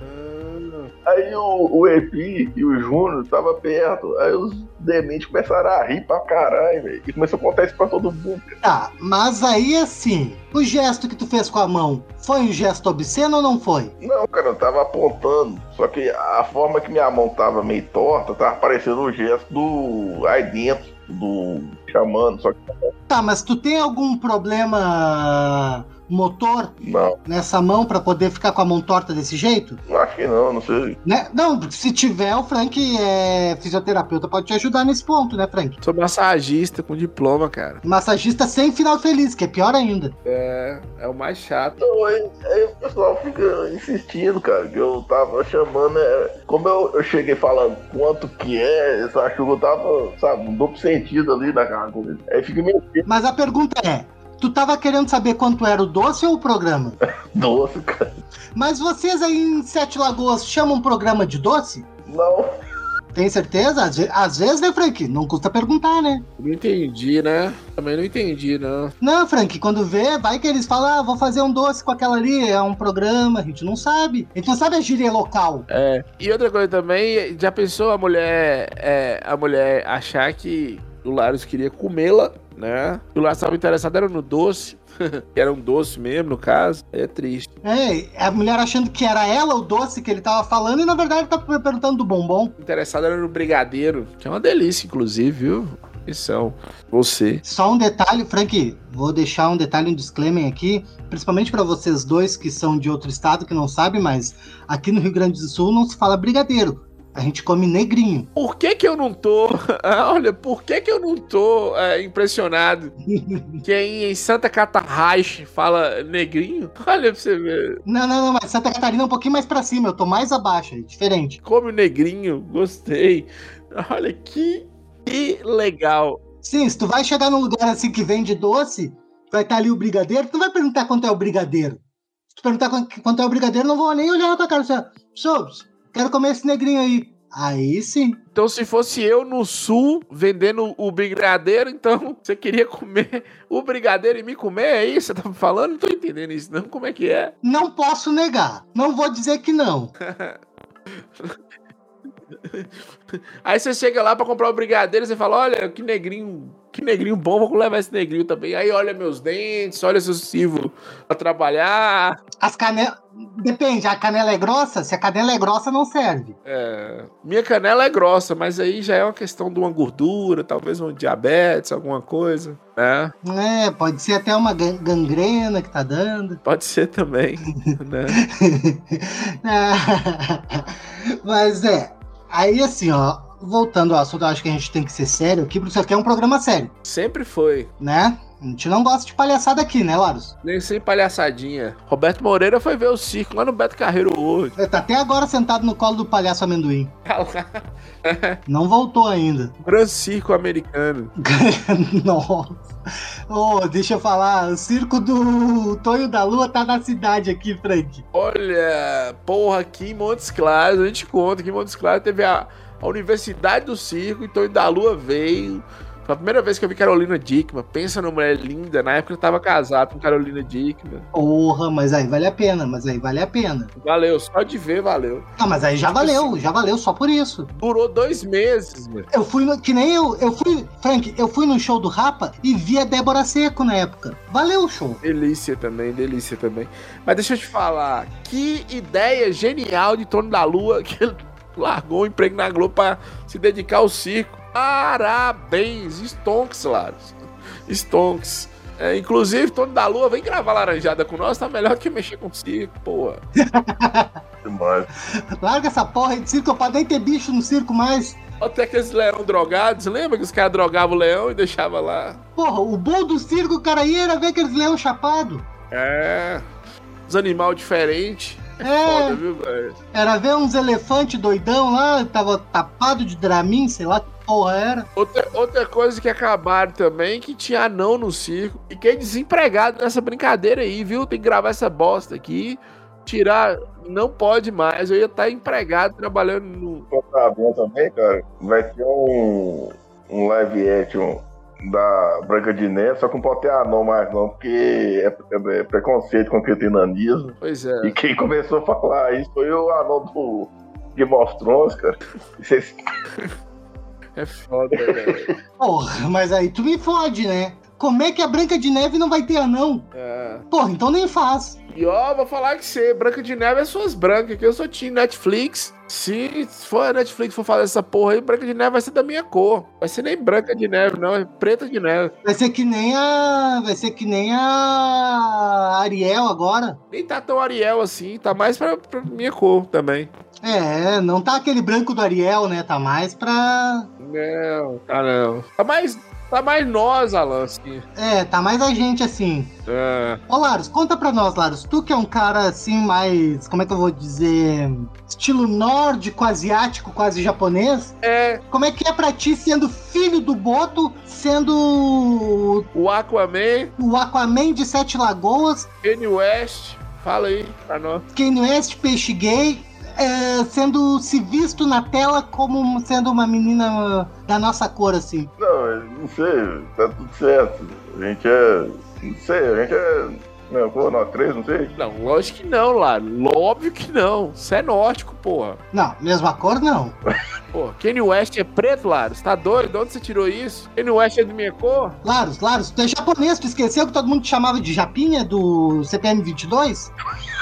Aí o, o Epi e o Júnior tava perto. Aí os dementes começaram a rir pra caralho, velho. E começou a contar isso pra todo mundo. cara. Tá, mas aí assim, o gesto que tu fez com a mão foi um gesto obsceno ou não foi? Não, cara, eu tava apontando. Só que a forma que minha mão tava meio torta, tava parecendo o gesto do. aí dentro, do chamando. Só que Tá, mas tu tem algum problema motor não, nessa mão pra poder ficar com a mão torta desse jeito? não acho que não, não sei. Né? Não, se tiver, o Frank é fisioterapeuta, pode te ajudar nesse ponto, né, Frank? Sou massagista com diploma, cara. Massagista sem final feliz, que é pior ainda. É, é o mais chato. Então, aí, aí o pessoal fica insistindo, cara, que eu tava chamando. é, como eu, eu cheguei falando quanto que é, que eu tava, sabe, um duplo sentido ali na cara. Aí fica meio Mas a pergunta é: tu tava querendo saber quanto era o doce ou o programa? doce, cara. Mas vocês aí em Sete Lagoas chamam programa de doce? Não. Tem certeza? Às, ve- às vezes, né, Frank? Não custa perguntar, né? Não entendi, né? Também não entendi, não. Não, Frank, quando vê, vai que eles falam, ah, vou fazer um doce com aquela ali, é um programa, a gente não sabe. A gente não sabe a gíria local. É. E outra coisa também, já pensou a mulher, é, a mulher achar que o Larus queria comê-la, né? E o Larus estava interessado era no doce, que era um doce mesmo, no caso. É triste. É, a mulher achando que era ela o doce que ele tava falando e na verdade tá perguntando do bombom. Interessado era no brigadeiro, que é uma delícia, inclusive, viu? Missão. Você. Só um detalhe, Frank, vou deixar um detalhe, um disclaimer aqui, principalmente pra vocês dois que são de outro estado que não sabem, mas aqui no Rio Grande do Sul não se fala brigadeiro. A gente come negrinho. Por que que eu não tô... Ah, Olha, por que que eu não tô é, impressionado que aí em Santa Catarrache fala negrinho? Olha pra você ver. Não, não, não, mas Santa Catarina é um pouquinho mais pra cima, eu tô mais abaixo, é diferente. Come o negrinho, gostei. Olha que, que legal. Sim, se tu vai chegar num lugar assim que vende doce, vai estar ali o brigadeiro, tu não vai perguntar quanto é o brigadeiro. Se tu perguntar quan- quanto é o brigadeiro, não vou nem olhar na tua cara. Assim, Sobs, quero comer esse negrinho aí. Aí sim. Então, se fosse eu no sul vendendo o brigadeiro, então você queria comer o brigadeiro e me comer? É isso você tá me falando? Não tô entendendo isso, não. Como é que é? Não posso negar. Não vou dizer que não. Aí você chega lá pra comprar o brigadeiro e você fala: Olha, que negrinho, que negrinho bom, vou levar esse negrinho também. Aí olha meus dentes, olha se eu sirvo pra trabalhar. As canelas. Depende, a canela é grossa? Se a canela é grossa, não serve. É, minha canela é grossa, mas aí já é uma questão de uma gordura, talvez um diabetes, alguma coisa, né? É, pode ser até uma gan- gangrena que tá dando. Pode ser também, né? Mas é. Aí assim, ó. Voltando ao assunto, eu acho que a gente tem que ser sério aqui, porque isso aqui é um programa sério, Sempre foi. né? A gente não gosta de palhaçada aqui, né, Larus? Nem sem palhaçadinha. Roberto Moreira foi ver o circo lá no Beto Carreiro hoje. Ele tá até agora sentado no colo do palhaço amendoim. Não voltou ainda. Gran circo americano. Nossa. Ô, deixa eu falar, o circo do Tonho da Lua tá na cidade aqui, Frank. Olha, porra, aqui em Montes Claros, a gente conta que em Montes Claros teve a, a Universidade do Circo, então da Lua veio. Foi a primeira vez que eu vi Carolina Dickman. Pensa numa mulher linda. Na época eu tava casado com Carolina Dickman. Porra, mas aí vale a pena, mas aí vale a pena. Valeu, só de ver valeu. Ah, mas aí já valeu, já valeu só por isso. Durou dois meses, mano. Eu fui, no, que nem eu, eu fui, Frank, eu fui no show do Rapa e vi a Débora Seco na época. Valeu o show. Delícia também, delícia também. Mas deixa eu te falar, que ideia genial de Tony da Lua que ele largou o emprego na Globo pra se dedicar ao circo. Parabéns, Stonks, Laros. Stonks. É, inclusive, Tony da Lua, vem gravar laranjada com nós, tá melhor que mexer com circo, porra. Demais. Larga essa porra de circo pra nem ter bicho no circo mais. Até aqueles leão drogados, lembra que os caras drogavam o leão e deixavam lá? Porra, o bom do circo, cara, ia era ver aqueles leão chapado. É. Os animal diferentes. É, Foda, viu, velho? era ver uns elefantes doidão lá, tava tapado de Dramin, sei lá que porra era. Outra, outra coisa que acabaram também, que tinha anão no circo. Fiquei desempregado nessa brincadeira aí, viu? Tem que gravar essa bosta aqui. Tirar, não pode mais. Eu ia estar empregado trabalhando no. Tô sabendo também, cara. Vai ter um, um live action da Branca de Neve, só que não pode ter anão mais não, porque é, é- é preconceito com cretinismo. Pois é. E quem começou a falar isso foi o anão do Game of Thrones, cara. Vocês- É foda, velho. Porra, mas aí tu me fode, né? Como é que a Branca de Neve não vai ter anão? É. Porra, então nem faz. E ó, vou falar que você, Branca de Neve é suas brancas, que eu sou Team Netflix. Se for a Netflix for fazer essa porra aí, Branca de Neve vai ser da minha cor. Vai ser nem Branca de Neve, não, é Preta de Neve. Vai ser que nem a. Vai ser que nem a Ariel agora. Nem tá tão Ariel assim, tá mais pra, pra minha cor também. É, não tá aquele branco do Ariel, né? Tá mais pra. Não, tá não. Tá mais, tá mais nós, Alan, assim. É, tá mais a gente assim. É. Ô, Larus, conta pra nós, Larus. Tu que é um cara assim, mais. Como é que eu vou dizer? Estilo nórdico, asiático, quase japonês. É, Como é que é pra ti sendo filho do Boto, sendo o Aquaman, o Aquaman de Sete Lagoas, Kanye West, fala aí pra nós. Kanye West, peixe gay, é, sendo se visto na tela como sendo uma menina da nossa cor, assim. Não, não sei, tá tudo certo. A gente é. Não sei, a gente é. Não, pô, nós três, não sei. Não, lógico que não, lá. Óbvio que não. Você é nórdico, porra. Não, mesma cor não. Pô, Kanye West é preto, Laro? Você tá doido? De onde você tirou isso? Kanye West é de minha cor? Larus, Larus, tu é japonês, tu esqueceu que todo mundo te chamava de Japinha do CPM 22?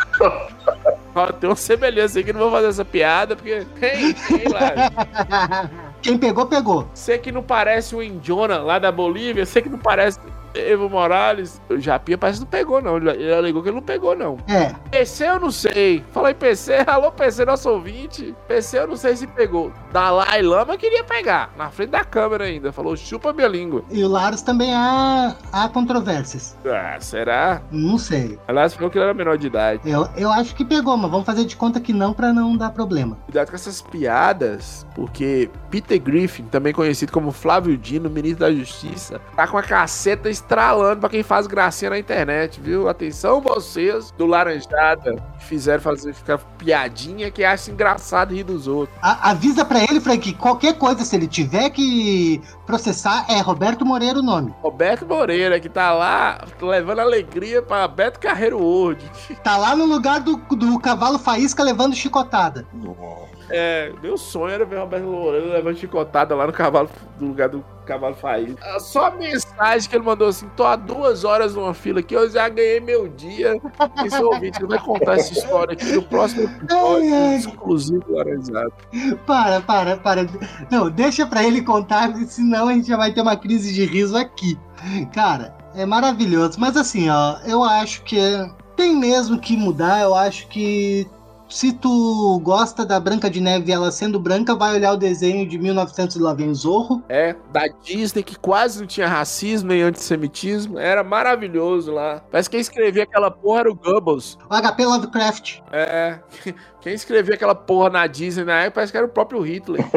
Ó, tem uma semelhança aí que não vou fazer essa piada, porque. Ei, ei, Laro. Quem pegou, pegou. Você que não parece o Indiona lá da Bolívia, você que não parece Evo Morales. O Japinha parece que não pegou, não. Ele alegou que ele não pegou, não. É, PC eu não sei. Fala aí, PC. Alô, PC, nosso ouvinte. PC eu não sei se pegou. Dalai Lama queria pegar. Na frente da câmera ainda. Falou, chupa minha língua. e o Larus também há, há controvérsias. Ah, será? Não sei. Aliás, falou que ele era menor de idade. Eu, eu acho que pegou, mas vamos fazer de conta que não pra não dar problema. Cuidado com essas piadas, porque Peter Griffin, também conhecido como Flávio Dino, ministro da Justiça, tá com a caceta estralando pra quem faz gracinha na internet, viu? Atenção vocês do Laranjada, que fizeram fazer ficar piadinha que acha engraçado rir dos outros. A- avisa pra ele, Frank, que qualquer coisa, se ele tiver que processar, é Roberto Moreira o nome. Roberto Moreira, que tá lá levando alegria pra Beto Carreiro World. Tá lá no lugar do, do cavalo faísca levando chicotada. É, meu sonho era ver Roberto Moreira levando chicotada lá no cavalo, no lugar do cavalo faísca. Ah, Só a mensagem que ele mandou assim: tô há duas horas numa fila aqui, eu já ganhei meu dia. Esse ouvinte vai contar essa história aqui no próximo episódio, Ai, ai. exclusivo do Laranjado. Para, para, para. Não, deixa pra ele contar, senão a gente já vai ter uma crise de riso aqui. Cara, é maravilhoso. Mas assim, ó, eu acho que tem mesmo que mudar. Eu acho que se tu gosta da Branca de Neve e ela sendo branca, vai olhar o desenho de 1900 e lá vem Zorro. É, da Disney, que quase não tinha racismo nem antissemitismo. Era maravilhoso lá. Parece que quem escrevia aquela porra era o Goebbels. O HP Lovecraft. É, quem escrevia aquela porra na Disney na época parece que era o próprio Hitler.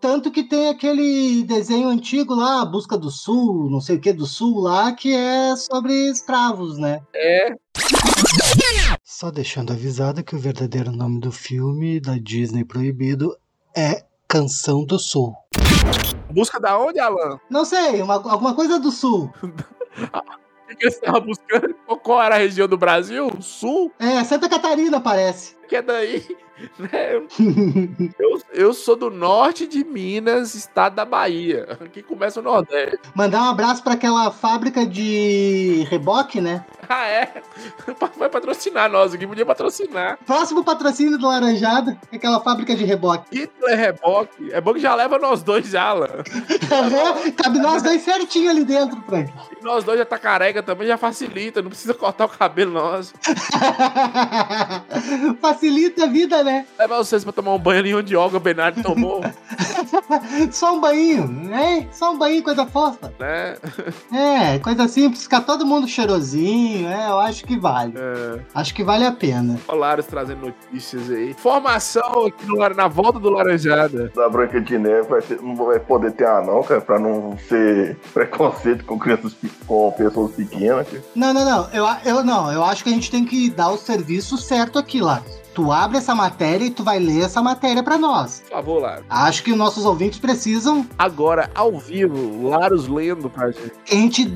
Tanto que tem aquele desenho antigo lá, A Busca do Sul, não sei o que do Sul lá, que é sobre escravos, né? É, Só deixando avisado que o verdadeiro nome do filme da Disney proibido é Canção do Sul. busca da onde, Alan? Não sei, uma- alguma coisa do Sul. O que você estava buscando? Qual era a região do Brasil? Sul? É, Santa Catarina parece. Que é daí? Né? Eu, eu sou do norte de Minas, estado da Bahia. Aqui começa o Nordeste. Mandar um abraço para aquela fábrica de reboque, né? Ah, é? Vai patrocinar nós aqui, podia patrocinar. Próximo patrocínio do Laranjada, é aquela fábrica de reboque. Hitler Reboque. É bom que já leva nós dois já, Alan. Cabe nós dois certinho ali dentro, Frank. E nós dois já tá careca também, já facilita. Não precisa cortar o cabelo nosso. Facilita a vida, né? Leva vocês pra tomar um banho ali onde Olga Bernardo tomou, Só um banho, né? Só um banho, coisa fofa. né? É, coisa simples, ficar todo mundo cheirosinho, é, eu acho que vale. É, Acho que vale a pena. Olares trazendo notícias aí. Formação aqui no, na volta do Laranjada. Da Branca de Neve vai ter- não vai poder ter anão, cara, pra não ser preconceito com crianças com pessoas pequenas. cara. Não, não, não. Eu, eu não. Eu acho que a gente tem que dar o serviço certo aqui, Laros. Tu abre essa matéria e tu vai ler essa matéria pra nós. Por favor, Laros. Acho que os nossos ouvintes precisam Agora, ao vivo, Laros lendo pra gente. a gente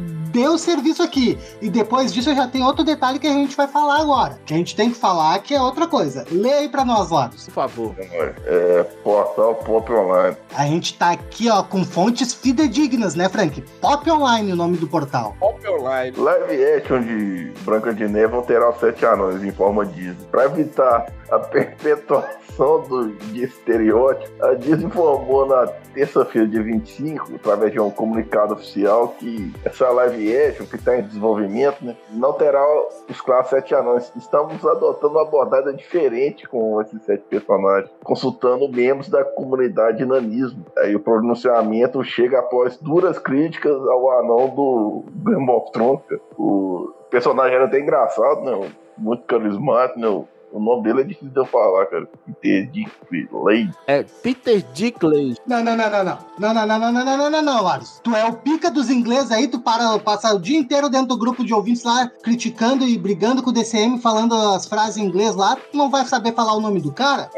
o serviço aqui. E depois disso já tem outro detalhe que a gente vai falar agora. Que a gente tem que falar que é outra coisa. Lê aí pra nós, Laros. Por favor. É, portal Pop Online. A gente tá aqui, ó, com fontes fidedignas, né, Frank? Pop Online, o nome do portal. Pop Online. Live action de Branca de Neve alterar os sete anões em forma Disney. Pra evitar a perpetuação do, de estereótipo, a Disney informou na terça-feira, dia 25, através de um comunicado oficial, que essa live action, que está em desenvolvimento, né, não terá os clássicos sete anões. Estamos adotando uma abordagem diferente com esses sete personagens, consultando membros da comunidade de nanismo. Aí o pronunciamento chega após duras críticas ao anão do Game of Thrones. O personagem era até engraçado, né? Muito carismático, né? O nome dele é difícil de eu falar, cara. Peter Dinklage. É Peter Dinklage. Não, não, não, não, não. Não, não, não, não, não, não, não, não, não. Tu é o pica dos ingleses aí, tu para, passa o dia inteiro dentro do grupo de ouvintes lá, criticando e brigando com o DCM, falando as frases em inglês lá, tu não vai saber falar o nome do cara?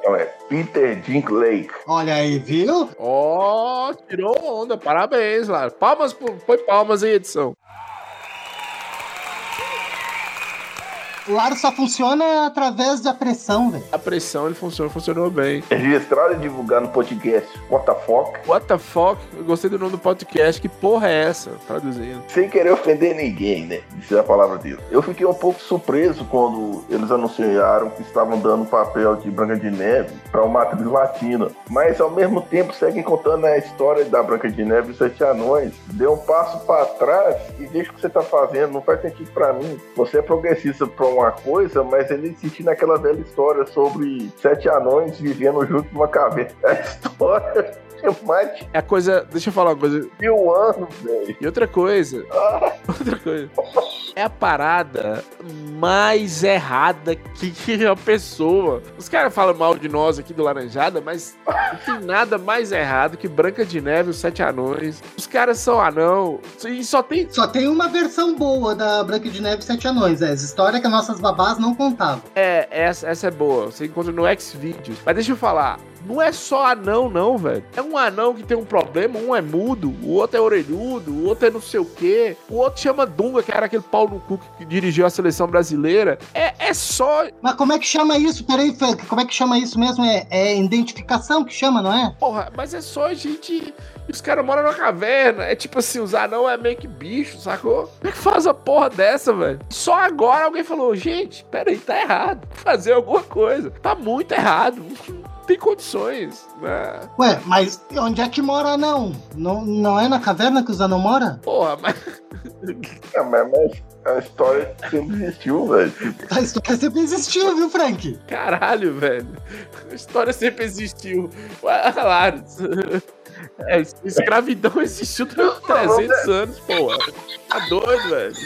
Então é Peter Dinklage. Olha aí, viu? Ó, tirou onda. Parabéns, Laros. Palmas, põe palmas aí, edição. O Laros só funciona através da pressão, velho. A pressão, ele funcionou, funcionou bem. É registrado e divulgado no podcast What the Fuck, What the fuck? Eu gostei do nome do podcast. Que porra é essa? Traduzindo. sem querer ofender ninguém, né? Isso é a palavra dele. Eu fiquei um pouco surpreso quando eles anunciaram que estavam dando papel de Branca de Neve para uma atriz latina. Mas ao mesmo tempo seguem contando a história da Branca de Neve e os Sete Anões. Dê um passo para trás e veja o que você tá fazendo. Não faz sentido para mim. Você é progressista para uma coisa, mas ele insiste naquela velha história sobre sete anões vivendo junto numa caverna. A história é É a coisa. Deixa eu falar uma coisa. mil anos, velho. E outra coisa. Outra coisa. É a parada mais errada que que a pessoa. Os caras falam mal de nós aqui do Laranjada, mas não tem nada mais errado que Branca de Neve e os Sete Anões. Os caras são anão. E só tem. Só tem uma versão boa da Branca de Neve e Sete Anões, é essa história que as nossas babás não contavam. É, essa, essa é boa. Você encontra no Xvideos. Mas deixa eu falar. Não é só anão, não, velho. É um anão que tem um problema. Um é mudo, o outro é orelhudo, o outro é não sei o quê. O outro chama Dunga, que era aquele pau no cu que dirigiu a seleção brasileira. É, é só. Mas como é que chama isso? Peraí, Frank, como é que chama isso mesmo? É, é identificação que chama, não é? Porra, mas é só gente. E os caras moram na caverna. É tipo assim, os anão é meio que bicho, sacou? Como é que faz a porra dessa, velho? Só agora alguém falou, gente, peraí, tá errado. Fazer alguma coisa. Tá muito errado. Tem condições, né? Ué, mas onde é que mora não? Não, não é na caverna que os anão mora? Porra, mas. É, mas, mas a história sempre existiu, velho. A história sempre existiu, viu, Frank? Caralho, velho. A história sempre existiu. Ué, Laros. É, escravidão existiu durante 300 anos, porra. Tá doido, velho.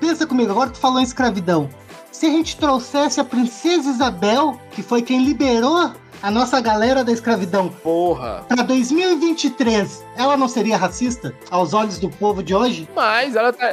Pensa comigo, agora que tu falou em escravidão. Se a gente trouxesse a princesa Isabel, que foi quem liberou a nossa galera da escravidão, Porra. pra 2023, ela não seria racista aos olhos do povo de hoje? Mas ela tá.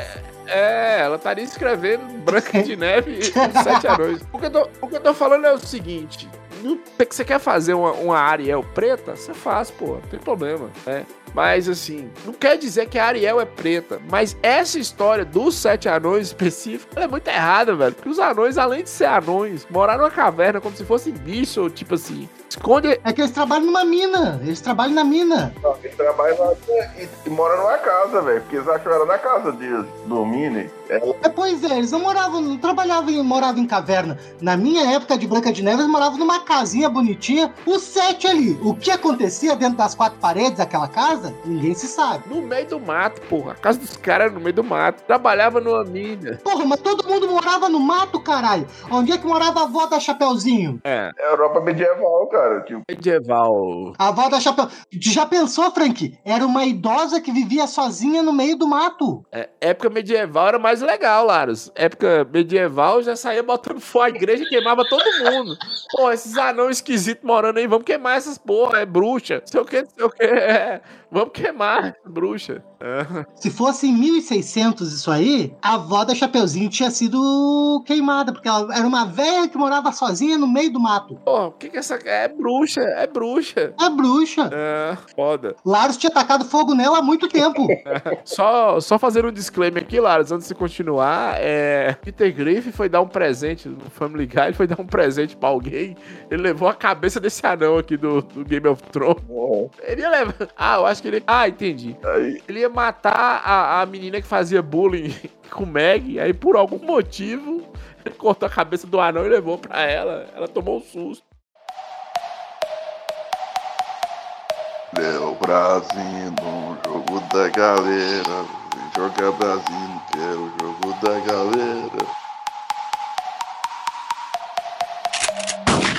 É, ela estaria escrevendo Branca de Neve e Sete Anões. O que, eu tô, o que eu tô falando é o seguinte: não- você quer fazer uma, uma Ariel preta? Você faz, pô, não tem problema, né? Mas assim, não quer dizer que a Ariel é preta, mas essa história dos sete anões específico ela é muito errada, velho. Porque os anões, além de ser anões, moraram numa caverna como se fossem bicho, ou tipo assim, esconde. É que eles trabalham numa mina, eles trabalham na mina. Não, Ele trabalha lá e, e mora numa casa, velho. Porque eles acham ela na casa deles, dormindo. Ela É, pois é, eles não moravam, não trabalhavam em, moravam em caverna. Na minha época de Branca de Neve, eles moravam numa casinha bonitinha, os sete ali. O que acontecia dentro das quatro paredes daquela casa, ninguém se sabe. No meio do mato, porra. A casa dos caras era no meio do mato. Trabalhava numa mina. Porra, mas todo mundo morava no mato, caralho. Onde é que morava a avó da Chapeuzinho? É, é Europa medieval, cara. Tipo, medieval. A avó da Chapeu. Já pensou, Frank? Era uma idosa que vivia sozinha no meio do mato. É, época medieval era mais legal, Laros. Época medieval já saía botando fogo à igreja e queimava todo mundo. Pô, esses anão esquisitos morando aí, vamos queimar essas porra, é bruxa. Sei o que, sei o que, é. Vamos queimar, bruxa. É. Se fosse em 1600 isso aí, a avó da Chapeuzinho tinha sido queimada, porque ela era uma velha que morava sozinha no meio do mato. Pô, o que que essa. É bruxa, é bruxa. É bruxa. É, foda. Laros tinha tacado fogo nela há muito tempo. Só, só fazer um disclaimer aqui, Laros, antes de continuar, é... Peter Griffin foi dar um presente no Family Guy, ele foi dar um presente pra alguém, ele levou a cabeça desse anão aqui do, do Game of Thrones. Ele ia levar... Ah, eu acho que ele... Ah, entendi. Ele ia matar a, a menina que fazia bullying com o Meg, aí por algum motivo ele cortou a cabeça do anão e levou pra ela. Ela tomou um susto. o Brasil no jogo da galera. Joga Brasil, quero o jogo da galera.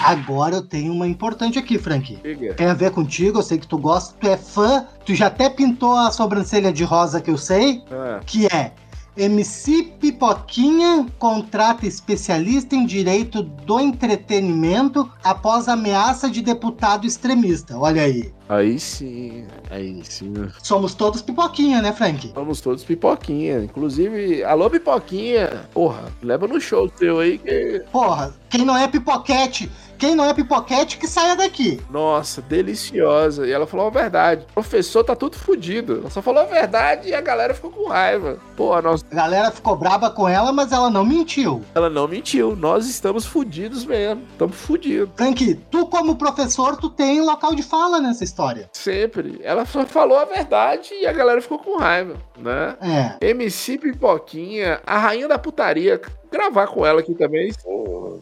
Agora eu tenho uma importante aqui, Frank. Diga. Tem a ver contigo, eu sei que tu gosta, tu é fã, tu já até pintou a sobrancelha de rosa que eu sei, Ah, que é MC Pipoquinha contrata especialista em direito do entretenimento após ameaça de deputado extremista. Olha aí. aí sim, aí sim. Somos todos pipoquinha, né, Frank? Vamos todos pipoquinha. Inclusive, alô pipoquinha. Porra, leva no show teu aí que. Porra, quem não é pipoquete, quem não é pipoquete que saia daqui. Nossa, deliciosa. E ela falou a verdade. O professor tá tudo fudido. Ela só falou a verdade e a galera ficou com raiva. Pô, nós... A galera ficou braba com ela, mas ela não mentiu. ela não mentiu. Nós estamos fudidos mesmo. Estamos fudidos. Frank, tu como professor, tu tem local de fala nessa história. Sempre. Ela só falou a verdade e a galera ficou com raiva, né? É. MC Pipoquinha, a rainha da putaria. Gravar com ela aqui também.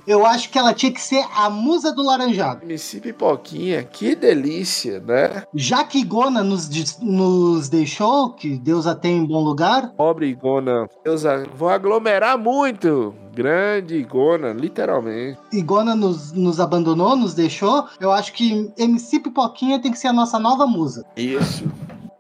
Eu acho que ela tinha que ser a musa do laranjado. MC Pipoquinha, que delícia, né? Já que Igona nos, nos deixou, que Deus a tem em bom lugar, Pobre Igona. Deus, a- vou aglomerar muito. Grande Igona, literalmente. Igona nos, nos abandonou, nos deixou, eu acho que MC Pipoquinha tem que ser a nossa nova musa. Isso.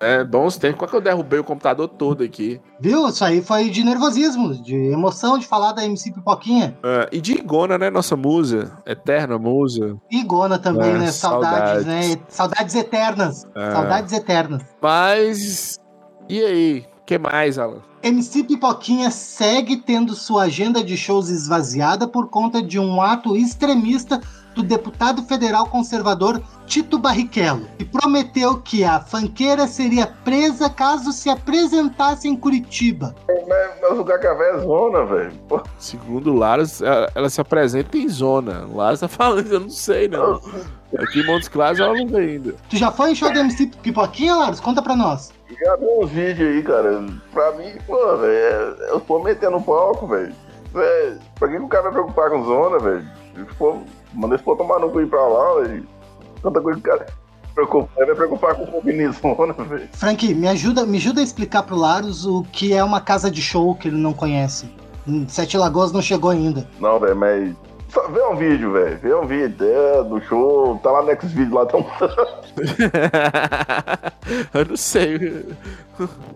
É, bons tempos. Qual que eu derrubei o computador todo aqui? Viu? Isso aí foi de nervosismo, de emoção de falar da MC Pipoquinha. É, e de Igona, né? Nossa musa. Eterna musa. Igona também, É, né? Saudades, saudades. né? Saudades eternas. É. Saudades eternas. Mas. E aí? O que mais, Alan? MC Pipoquinha segue tendo sua agenda de shows esvaziada por conta de um ato extremista do deputado federal conservador Tito Barrichello, que prometeu que a fanqueira seria presa caso se apresentasse em Curitiba. Mas, mas o Gagavé é zona, velho. Segundo o Laras, ela, ela se apresenta em zona. O Laras tá falando, eu não sei, não. Aqui em Montes Claros ela não vem ainda. Tu já foi em show do MC Pipoquinha, Laros? Conta pra nós. Já vi uns vídeos aí, cara. Pra mim, pô, velho, é- eu tô metendo palco, velho. Pra que o cara vai preocupar com zona, velho? For Manda esse pô tomar no cu ir pra lá, velho. Tanta coisa que o cara preocupa, vai preocupar com o Povinizona, velho. Frank, me ajuda, me ajuda a explicar pro Laros o que é uma casa de show que ele não conhece. Sete Lagoas não chegou ainda. Não, velho, mas. Só vê um vídeo, velho. Vê um vídeo é, do show. Tá lá no X-Video lá, tão. eu não sei.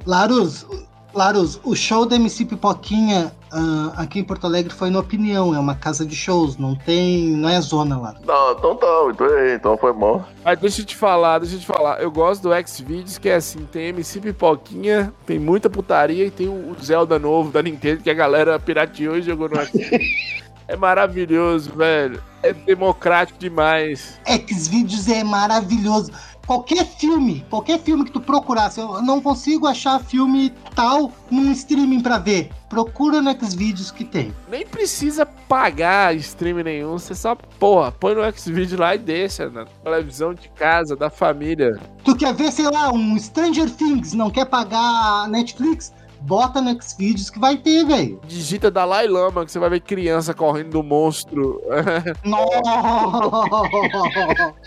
Laros, Laros, o show da MC Pipoquinha ah, aqui em Porto Alegre foi na opinião, é uma casa de shows, não tem. não é zona, Laros. Não, então tá, então, então foi bom. Mas deixa eu te falar, deixa eu te falar. Eu gosto do X-Videos, que é assim, tem MC Pipoquinha, tem muita putaria e tem o Zelda novo da Nintendo que a galera pirateou e jogou no X. É maravilhoso, velho. É democrático demais. Xvideos é maravilhoso. Qualquer filme, qualquer filme que tu procurasse, eu não consigo achar filme tal num streaming pra ver. Procura no Xvideos que tem. Nem precisa pagar stream nenhum, você só, porra, põe no Xvideo lá e deixa na televisão de casa, da família. Tu quer ver, sei lá, um Stranger Things, não quer pagar Netflix? Bota no Xvideos que vai ter, velho. Digita Dalai Lama, que você vai ver criança correndo do monstro. Nossa!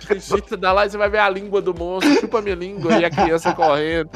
Digita Dalai, você vai ver a língua do monstro, chupa minha língua e a criança correndo.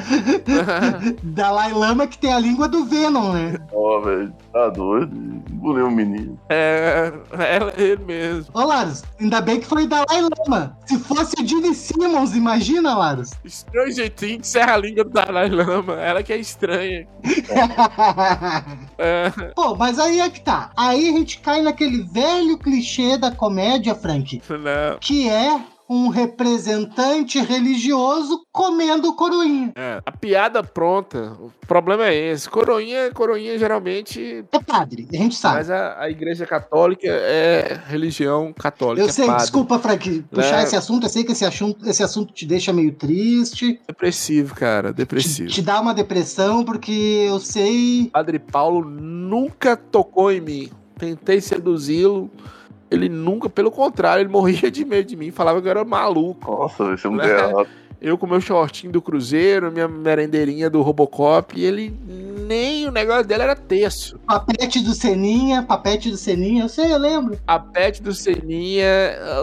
Dalai Lama que tem a língua do Venom, né? Ó, velho, tá doido. Engoliu o menino. É, é ele mesmo. Ô, Laros, ainda bem que foi Dalai Lama. Se fosse o Gene Simmons, imagina, Laros. Stranger Things é a língua do Dalai Lama. Ela que é estranha. É. Pô, mas aí é que tá. Aí a gente cai naquele velho clichê da comédia, Frank, Não. que é um representante religioso comendo coroinha. É, a piada pronta. O problema é esse. Coroinha, coroinha geralmente. É padre, a gente sabe. Mas a, a igreja católica é religião católica. Eu sei, é desculpa, Frank, puxar Né? esse assunto. Eu sei que esse assunto, esse assunto te deixa meio triste, Depressivo, cara. te, Depressivo. te dá uma depressão, porque eu sei. Padre Paulo nunca tocou em mim. Tentei seduzi-lo. Ele nunca, pelo contrário, ele morria de medo de mim. Falava que eu era maluco. Nossa, velho, você não Né? Eu com meu shortinho do Cruzeiro, minha merendeirinha do Robocop. E ele nem o negócio dele era terço. Papete do Seninha, papete do Seninha, eu sei, eu lembro. A pet do Seninha,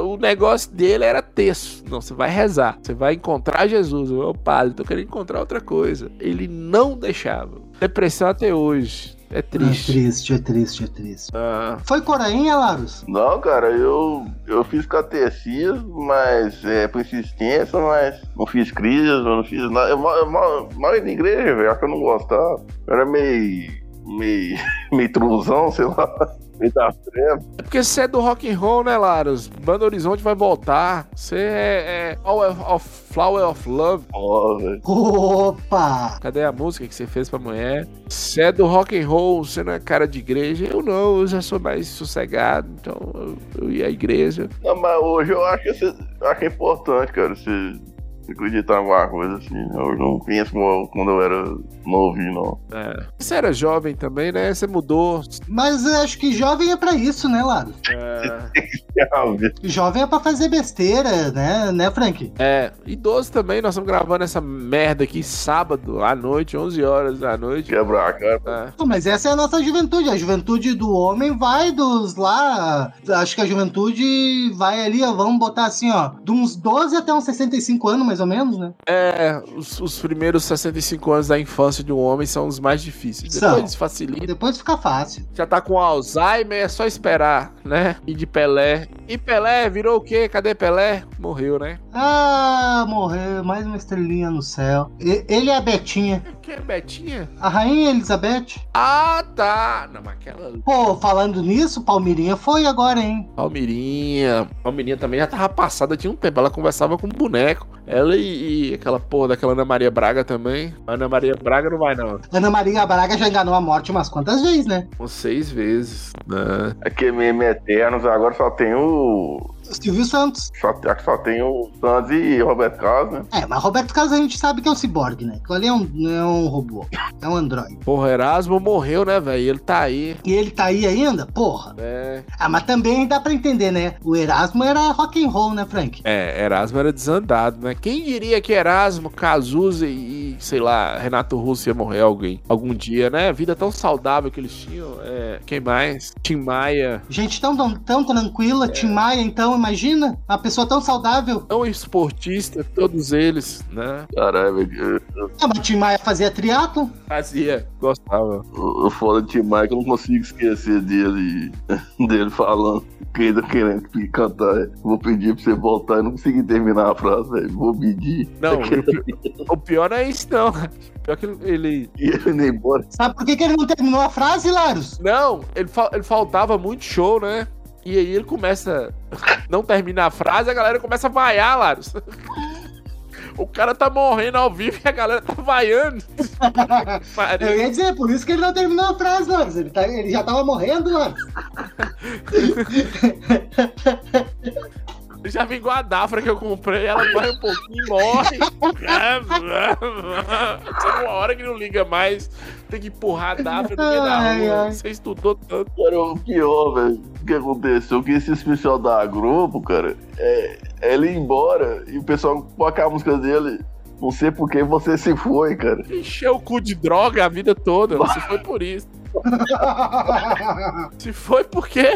o negócio dele era terço. Não, você vai rezar. Você vai encontrar Jesus. Ô padre, tô querendo encontrar outra coisa. Ele não deixava. Depressão até hoje. É É triste. triste, é triste, é triste. Ah, Foi Corainha, Laros? Não, cara, eu, eu fiz catecismo, mas é por insistência, mas não fiz crise, eu não fiz nada. Eu, mal- eu mal, mal ia na igreja, velho, acho que eu não gostava. Eu era meio. Meio. meio truzão, sei lá. Meio da treva. É porque você é do rock and roll, né, Laros? Banda Horizonte vai voltar. Você é, é Flower of, Flower of Love. Ó, velho. Opa! Cadê a música que você fez pra mulher? Você é do rock and roll, você não é cara de igreja. Eu não, eu já sou mais sossegado, então eu, eu ia à igreja. Não, mas hoje eu acho que eu acho que é importante, cara, você, você acreditar em alguma coisa assim. Eu não penso como quando eu era novinho, não. É. Você era jovem também, né? Você mudou. Mas eu acho que jovem é pra isso, né, Laros? É, Jovem é pra fazer besteira, né, né, Frank? é, idoso também. Nós estamos gravando essa merda aqui sábado à noite, 11 horas da noite. Quebrar a cara. É. Pô, mas essa é a nossa juventude. A juventude do homem vai dos lá. Acho que a juventude vai ali, ó. Vamos botar assim, ó. De uns 12 até uns 65 anos, mais ou menos, né? É, os, os primeiros 65 anos da infância de um homem são os mais difíceis. São. Depois facilita. Depois fica fácil. Já tá com Alzheimer, é só esperar, né? E de Pelé. E Pelé virou o quê? Cadê Pelé? Morreu, né? Ah, morreu. Mais uma estrelinha no céu. E- ele é a Betinha. Que é Betinha? A Rainha Elizabeth. Ah, tá. Não, mas aquela Pô, falando nisso, Palmirinha foi agora, hein? Palmirinha. Palmirinha também já tava passada, tinha um tempo. Ela conversava com um boneco. Ela e, e aquela porra daquela Ana Maria Braga também. Ana Maria Braga não vai, não. Ana Maria Braga já enganou a morte umas quantas vezes, né? Com seis vezes. Né? Aqui meme eternos, agora só tem o. Silvio Santos. Só, acho que só tem o Santos e Roberto Carlos, né? É, mas Roberto Carlos a gente sabe que é um ciborgue, né? Aquilo ali é um, não é um robô. É um androide. Porra, Erasmo morreu, né, velho? Ele tá aí. E ele tá aí ainda? Porra. É. Ah, mas também dá pra entender, né? O Erasmo era rock and roll, né, Frank? É, Erasmo era desandado, né? Quem diria que Erasmo, Cazuza e, sei lá, Renato Russo ia morrer alguém algum dia, né? A vida tão saudável que eles tinham. É, Quem mais? Tim Maia. Gente tão, tão, tão tranquila, Tim Maia, então, imagina? Uma pessoa tão saudável. Tão esportista, todos eles, né? Caralho, velho. Ah, mas Tim Maia fazia triatlo? Fazia, gostava. O o foda de Tim Maia é que eu não consigo esquecer dele, dele falando que ainda querendo que cantar. Vou pedir pra você voltar. Eu não consegui terminar a frase, velho. Vou pedir. Não, o pi- o pior não é isso, não. Pior que ele. E ele nem embora. Sabe por que, que ele não terminou a frase, Larus? Não, ele, fa- ele faltava muito show, né? E aí ele começa. Não termina a frase, a galera começa a vaiar, Larus. O cara tá morrendo ao vivo e a galera tá vaiando. Eu ia dizer, por isso que ele não terminou a frase, Larus. Ele, tá- ele já tava morrendo, Larus. Já vem igual a Dafra que eu comprei, ela vai um pouquinho e morre. Chega uma hora que não liga mais, tem que empurrar a Dafra no meio da rua. ai. Você estudou tanto. Cara, o pior, velho, o que aconteceu? Que esse especial da Globo, cara, é, é ele ir embora e o pessoal coloca a música dele. Não sei por que você se foi, cara. Encheu o cu de droga a vida toda. Se foi por isso. Se foi porque.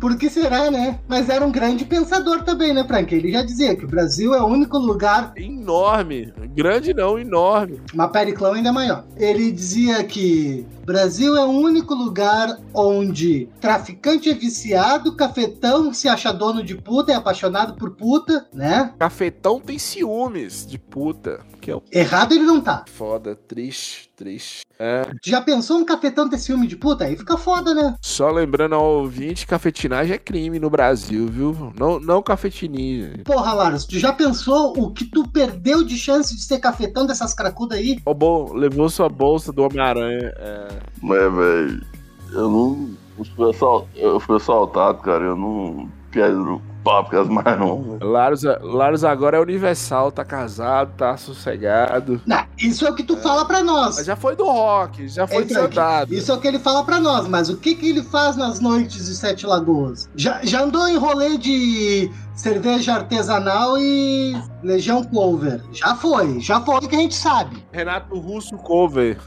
Por que será, né? Mas era um grande pensador também, né, Frank? Ele já dizia que o Brasil é o único lugar. Enorme. Grande não, enorme. Mas Periclão ainda é maior. Ele dizia que Brasil é o único lugar onde traficante é viciado, cafetão se acha dono de puta, é apaixonado por puta, né? Cafetão tem ciúmes de puta. Que é o Errado ele não tá. foda, triste, triste. É. Já pensou um cafetão ter ciúme de puta? Aí fica foda, né? Só lembrando ao ouvinte, cafetinagem é crime no Brasil, viu? Não, não cafetininha. Porra, Laros, tu já pensou o que tu perdeu de chance de ser cafetão dessas cracudas aí? Ô, bom, levou sua bolsa do Homem-Aranha. É. Mas, velho, eu não. Eu fui, assal- eu fui assaltado, cara. Eu não quero papicas mais, não. velho. Laros, Laros agora é universal, tá casado, tá sossegado. Não, isso é o que tu fala pra nós. Mas já foi do rock, já foi Frank, desandado. Isso é o que ele fala pra nós, mas o que, que ele faz nas noites de Sete Lagoas? Já, já andou em rolê de cerveja artesanal e Legião Clover. Já foi, já foi que a gente sabe. Renato Russo cover.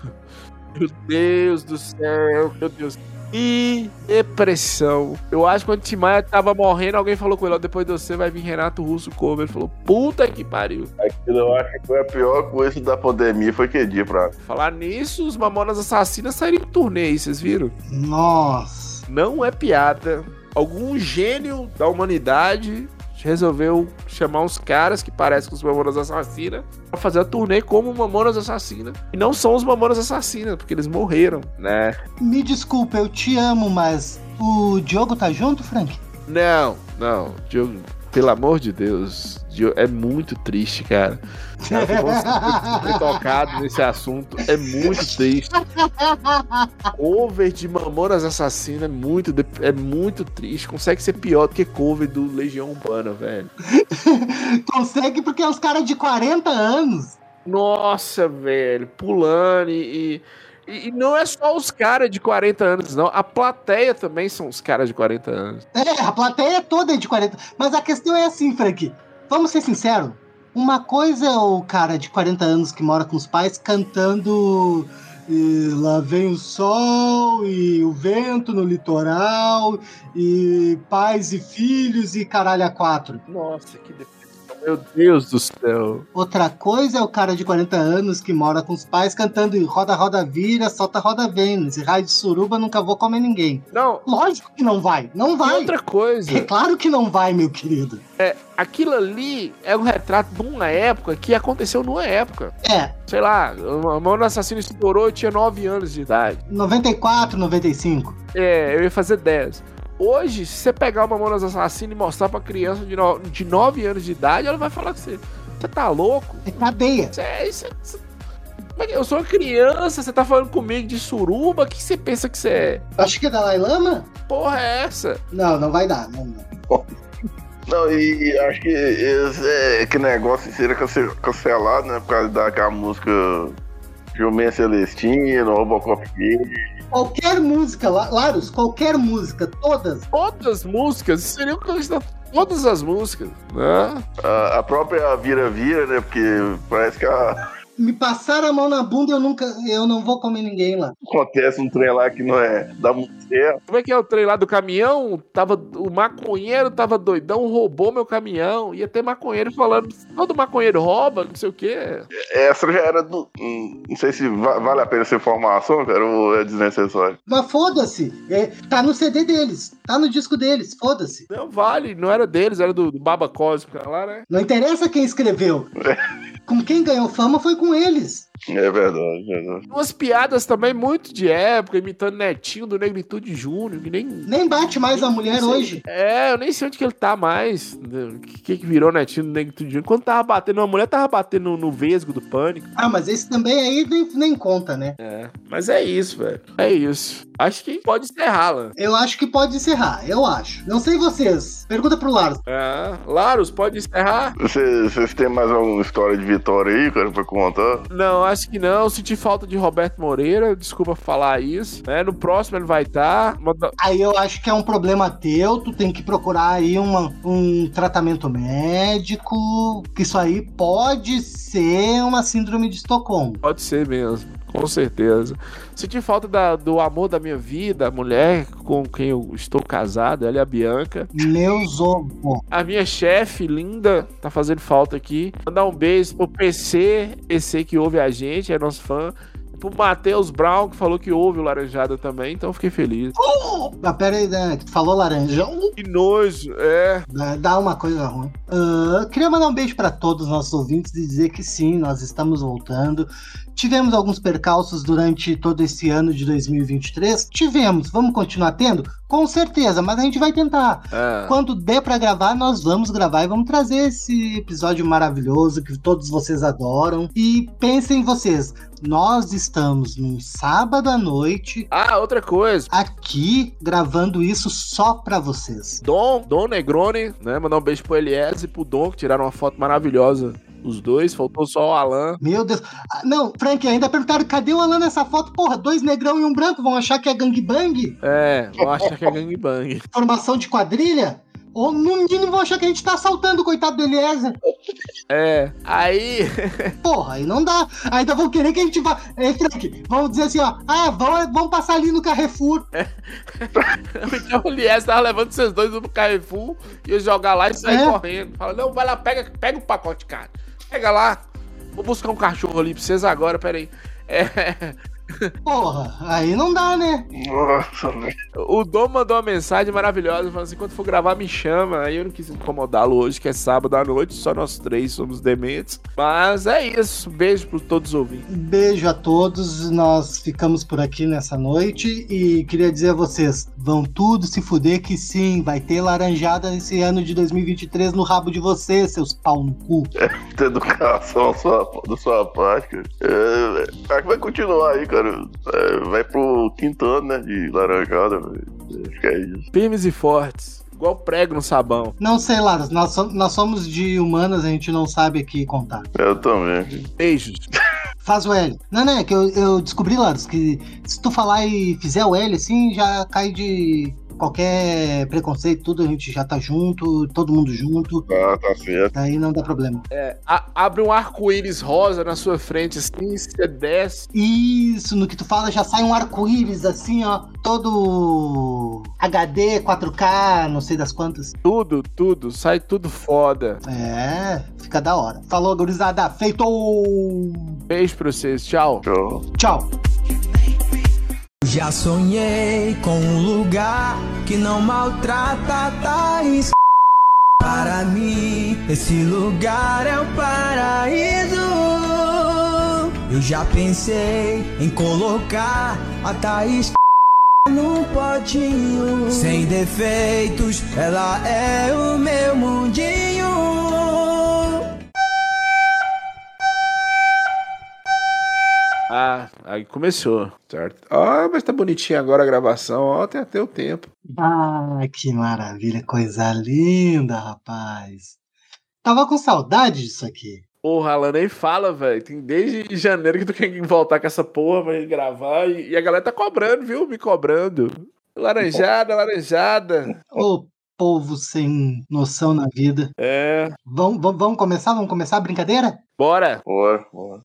Meu Deus do céu, meu Deus. E depressão. Eu acho que quando o Tim Maia tava morrendo, alguém falou com ele, ó, depois de você vai vir Renato Russo cover. Ele falou, puta que pariu. Aquilo eu acho que foi a pior coisa da pandemia, foi que dia pra. Falar nisso, os Mamonas Assassinas saíram em turnê aí, vocês viram? Nossa. Não é piada. Algum gênio da humanidade resolveu chamar uns caras que parecem com os Mamonas Assassinas pra fazer a turnê como Mamonas Assassinas. E não são os Mamonas Assassinas, porque eles morreram, né? Me desculpa, eu te amo, mas o Diogo tá junto, Frank? Não, não, Diogo, pelo amor de Deus, é muito triste, cara. Cara, ter tocado nesse assunto, é muito triste. Cover de Mamonas Assassinas é muito, é muito triste. Consegue ser pior do que cover do Legião Urbana, velho. Consegue porque é os caras de 40 anos. Nossa, velho, pulando e. e- e não é só os caras de 40 anos, não. A plateia também são os caras de 40 anos. É, a plateia toda é de 40. Mas a questão é assim, Frank. Vamos ser sinceros. Uma coisa é o cara de 40 anos que mora com os pais cantando e lá vem o sol e o vento no litoral e pais e filhos e caralho a quatro. Nossa, que depressão. Meu Deus do céu. Outra coisa é o cara de 40 anos que mora com os pais cantando e roda, roda, vira, solta, roda, vem. Raio de suruba nunca vou comer ninguém. Não, Lógico que não vai, não e vai. outra coisa. É claro que não vai, meu querido. aquilo ali é um retrato de uma época que aconteceu numa época. É, Sei lá, a mão do assassino estourou, eu tinha 9 anos de idade. 94, 95. É, eu ia fazer 10. Hoje, se você pegar uma Mamonas Assassina e mostrar pra criança de, no, de 9 anos de idade, ela vai falar que você. Você tá louco? É cadeia. É, é- Eu sou uma criança, você tá falando comigo de suruba? O que você pensa que você é? Acho que é Dalai Lama? Porra é essa? Não, não vai dar. Não, não. Não, e acho que esse, é, que negócio seria cance- cancelado, né? Por causa daquela música Jumento Celestino, Robocop Kid. Qualquer música, La- Larus, qualquer música, todas. Todas as músicas, isso seria um candidato todas as músicas, né? A, a própria Vira Vira, né? Porque parece que a, Me passaram a mão na bunda, eu nunca. Eu não vou comer ninguém lá. Acontece um trem lá que não é da mulher. Como é que é o trem lá do caminhão? Tava, o maconheiro tava doidão, roubou meu caminhão. Ia ter maconheiro falando, todo maconheiro rouba, não sei o quê. Essa já era do. hum, Não sei se va- vale a pena essa informação, cara, ou é desnecessário. Mas foda-se. É, tá no CD deles. Tá no disco deles. Foda-se. Não vale, não era deles, era do, do Baba Cósmica lá, né? Não interessa quem escreveu. Com quem ganhou fama foi com eles. É verdade, é verdade. Umas piadas também muito de época, imitando Netinho do Negritude Júnior, que nem. Nem bate mais a mulher hoje. É, eu nem sei onde que ele tá mais. O que, que virou Netinho do Negritude Júnior? Quando tava batendo, uma mulher tava batendo no, no vesgo do pânico. Ah, mas esse também aí nem, nem conta, né? É, mas é isso, velho. É isso. Acho que pode encerrar, lá. Eu acho que pode encerrar. Eu acho. Não sei vocês. Pergunta pro Lars. É, Laros, pode encerrar? Vocês vocês têm mais alguma história de vitória aí, cara, pra contar? Não, acho que não. Senti falta de Roberto Moreira. Desculpa falar isso. Né? No próximo ele vai estar. Aí eu acho que é um problema teu. Tu tem que procurar aí uma, um tratamento médico. Que isso aí pode ser uma síndrome de Estocolmo. Pode ser mesmo, com certeza. Senti falta da- do amor da minha vida, a mulher com quem eu estou casado, ela é a Bianca. Meus ovos. A minha chefe linda tá fazendo falta aqui. Mandar um beijo pro PC, PC que ouve a gente, é nosso fã. Pro Matheus Brown, que falou que ouve o Laranjada também, então eu fiquei feliz. Ah, pera aí, né? Tu falou laranjão? Que nojo, é. Dá- Dá uma coisa ruim. Ah, queria mandar um beijo para todos os nossos ouvintes e dizer que sim, nós estamos voltando. Tivemos alguns percalços durante todo esse ano de 2023? Tivemos. Vamos continuar tendo? Com certeza, mas a gente vai tentar. É. Quando der pra gravar, nós vamos gravar e vamos trazer esse episódio maravilhoso que todos vocês adoram. E pensem vocês, nós estamos num sábado à noite Ah, outra coisa. aqui gravando isso só pra vocês. Dom, Dom Negroni, né? Mandar um beijo pro Elias e pro Dom, que tiraram uma foto maravilhosa. Os dois, faltou só o Alan. Meu Deus. Ah, não, Frank, ainda perguntaram cadê o Alan nessa foto? Porra, dois negrão e um branco vão achar que é gangbang? É, eu acho que é gangbang. Formação de quadrilha? Ou no mínimo vão achar que a gente tá assaltando o coitado do Eliezer. É, aí. Porra, aí não dá. Ainda vão querer que a gente vá. É, Frank, vamos dizer assim, ó. Ah, vamos, vamos passar ali no Carrefour. então o Elias tava levando vocês dois pro Carrefour, ia jogar lá e sair É. correndo. Fala, não, vai lá, pega, pega o pacote, cara. Pega lá. Vou buscar um cachorro ali pra vocês agora, peraí. É, Porra, aí não dá, né? Nossa, velho. o Dom mandou uma mensagem maravilhosa, falando assim, quando for gravar, me chama. Aí eu não quis incomodá-lo hoje, que é sábado à noite, só nós três somos dementes. Mas é isso, beijo pra todos os ouvintes. Beijo a todos. Nós ficamos por aqui nessa noite. E queria dizer a vocês: vão tudo se fuder, que sim, vai ter laranjada esse ano de 2023 no rabo de vocês, seus pau no cu. Muita educação sua, da sua parte. É, que vai continuar aí, cara. É, vai pro quinto ano, né, de laranjada, velho. Acho que é isso. Firmes e fortes, igual prego no sabão. Não sei, Lara, nós, nós somos de humanas, a gente não sabe aqui contar. Eu também. Beijos. Faz o L. Não, não, é que eu, eu descobri, Laros, que se tu falar e fizer o L assim, já cai de qualquer preconceito, tudo, a gente já tá junto, todo mundo junto, Ah, tá certo. aí não dá problema. É, a- abre um arco-íris rosa na sua frente, assim, você desce. Isso, no que tu fala já sai um arco-íris assim, ó, todo HD, 4K, não sei das quantas. Tudo, tudo, sai tudo foda. É, fica da hora. Falou, gurizada, feito! Beijo pra vocês, tchau. Tchau. Tchau! Já sonhei com um lugar que não maltrata tais. Para mim, esse lugar é o paraíso. Eu já pensei em colocar a Thaís num potinho. Sem defeitos, ela é o meu mundinho. Ah, aí começou, certo? Ah, mas tá bonitinho agora a gravação, ó, tem até o tempo. Ah, que maravilha, coisa linda, rapaz. Tava com saudade disso aqui. Porra, Alan, nem fala, velho. Tem desde janeiro que tu quer voltar com essa porra pra gravar e, e a galera tá cobrando, viu? Me cobrando. Laranjada, laranjada. Ô, povo sem noção na vida. É. Vamos, vamos, vamos começar? Vamos começar a brincadeira? Bora. Bora, bora.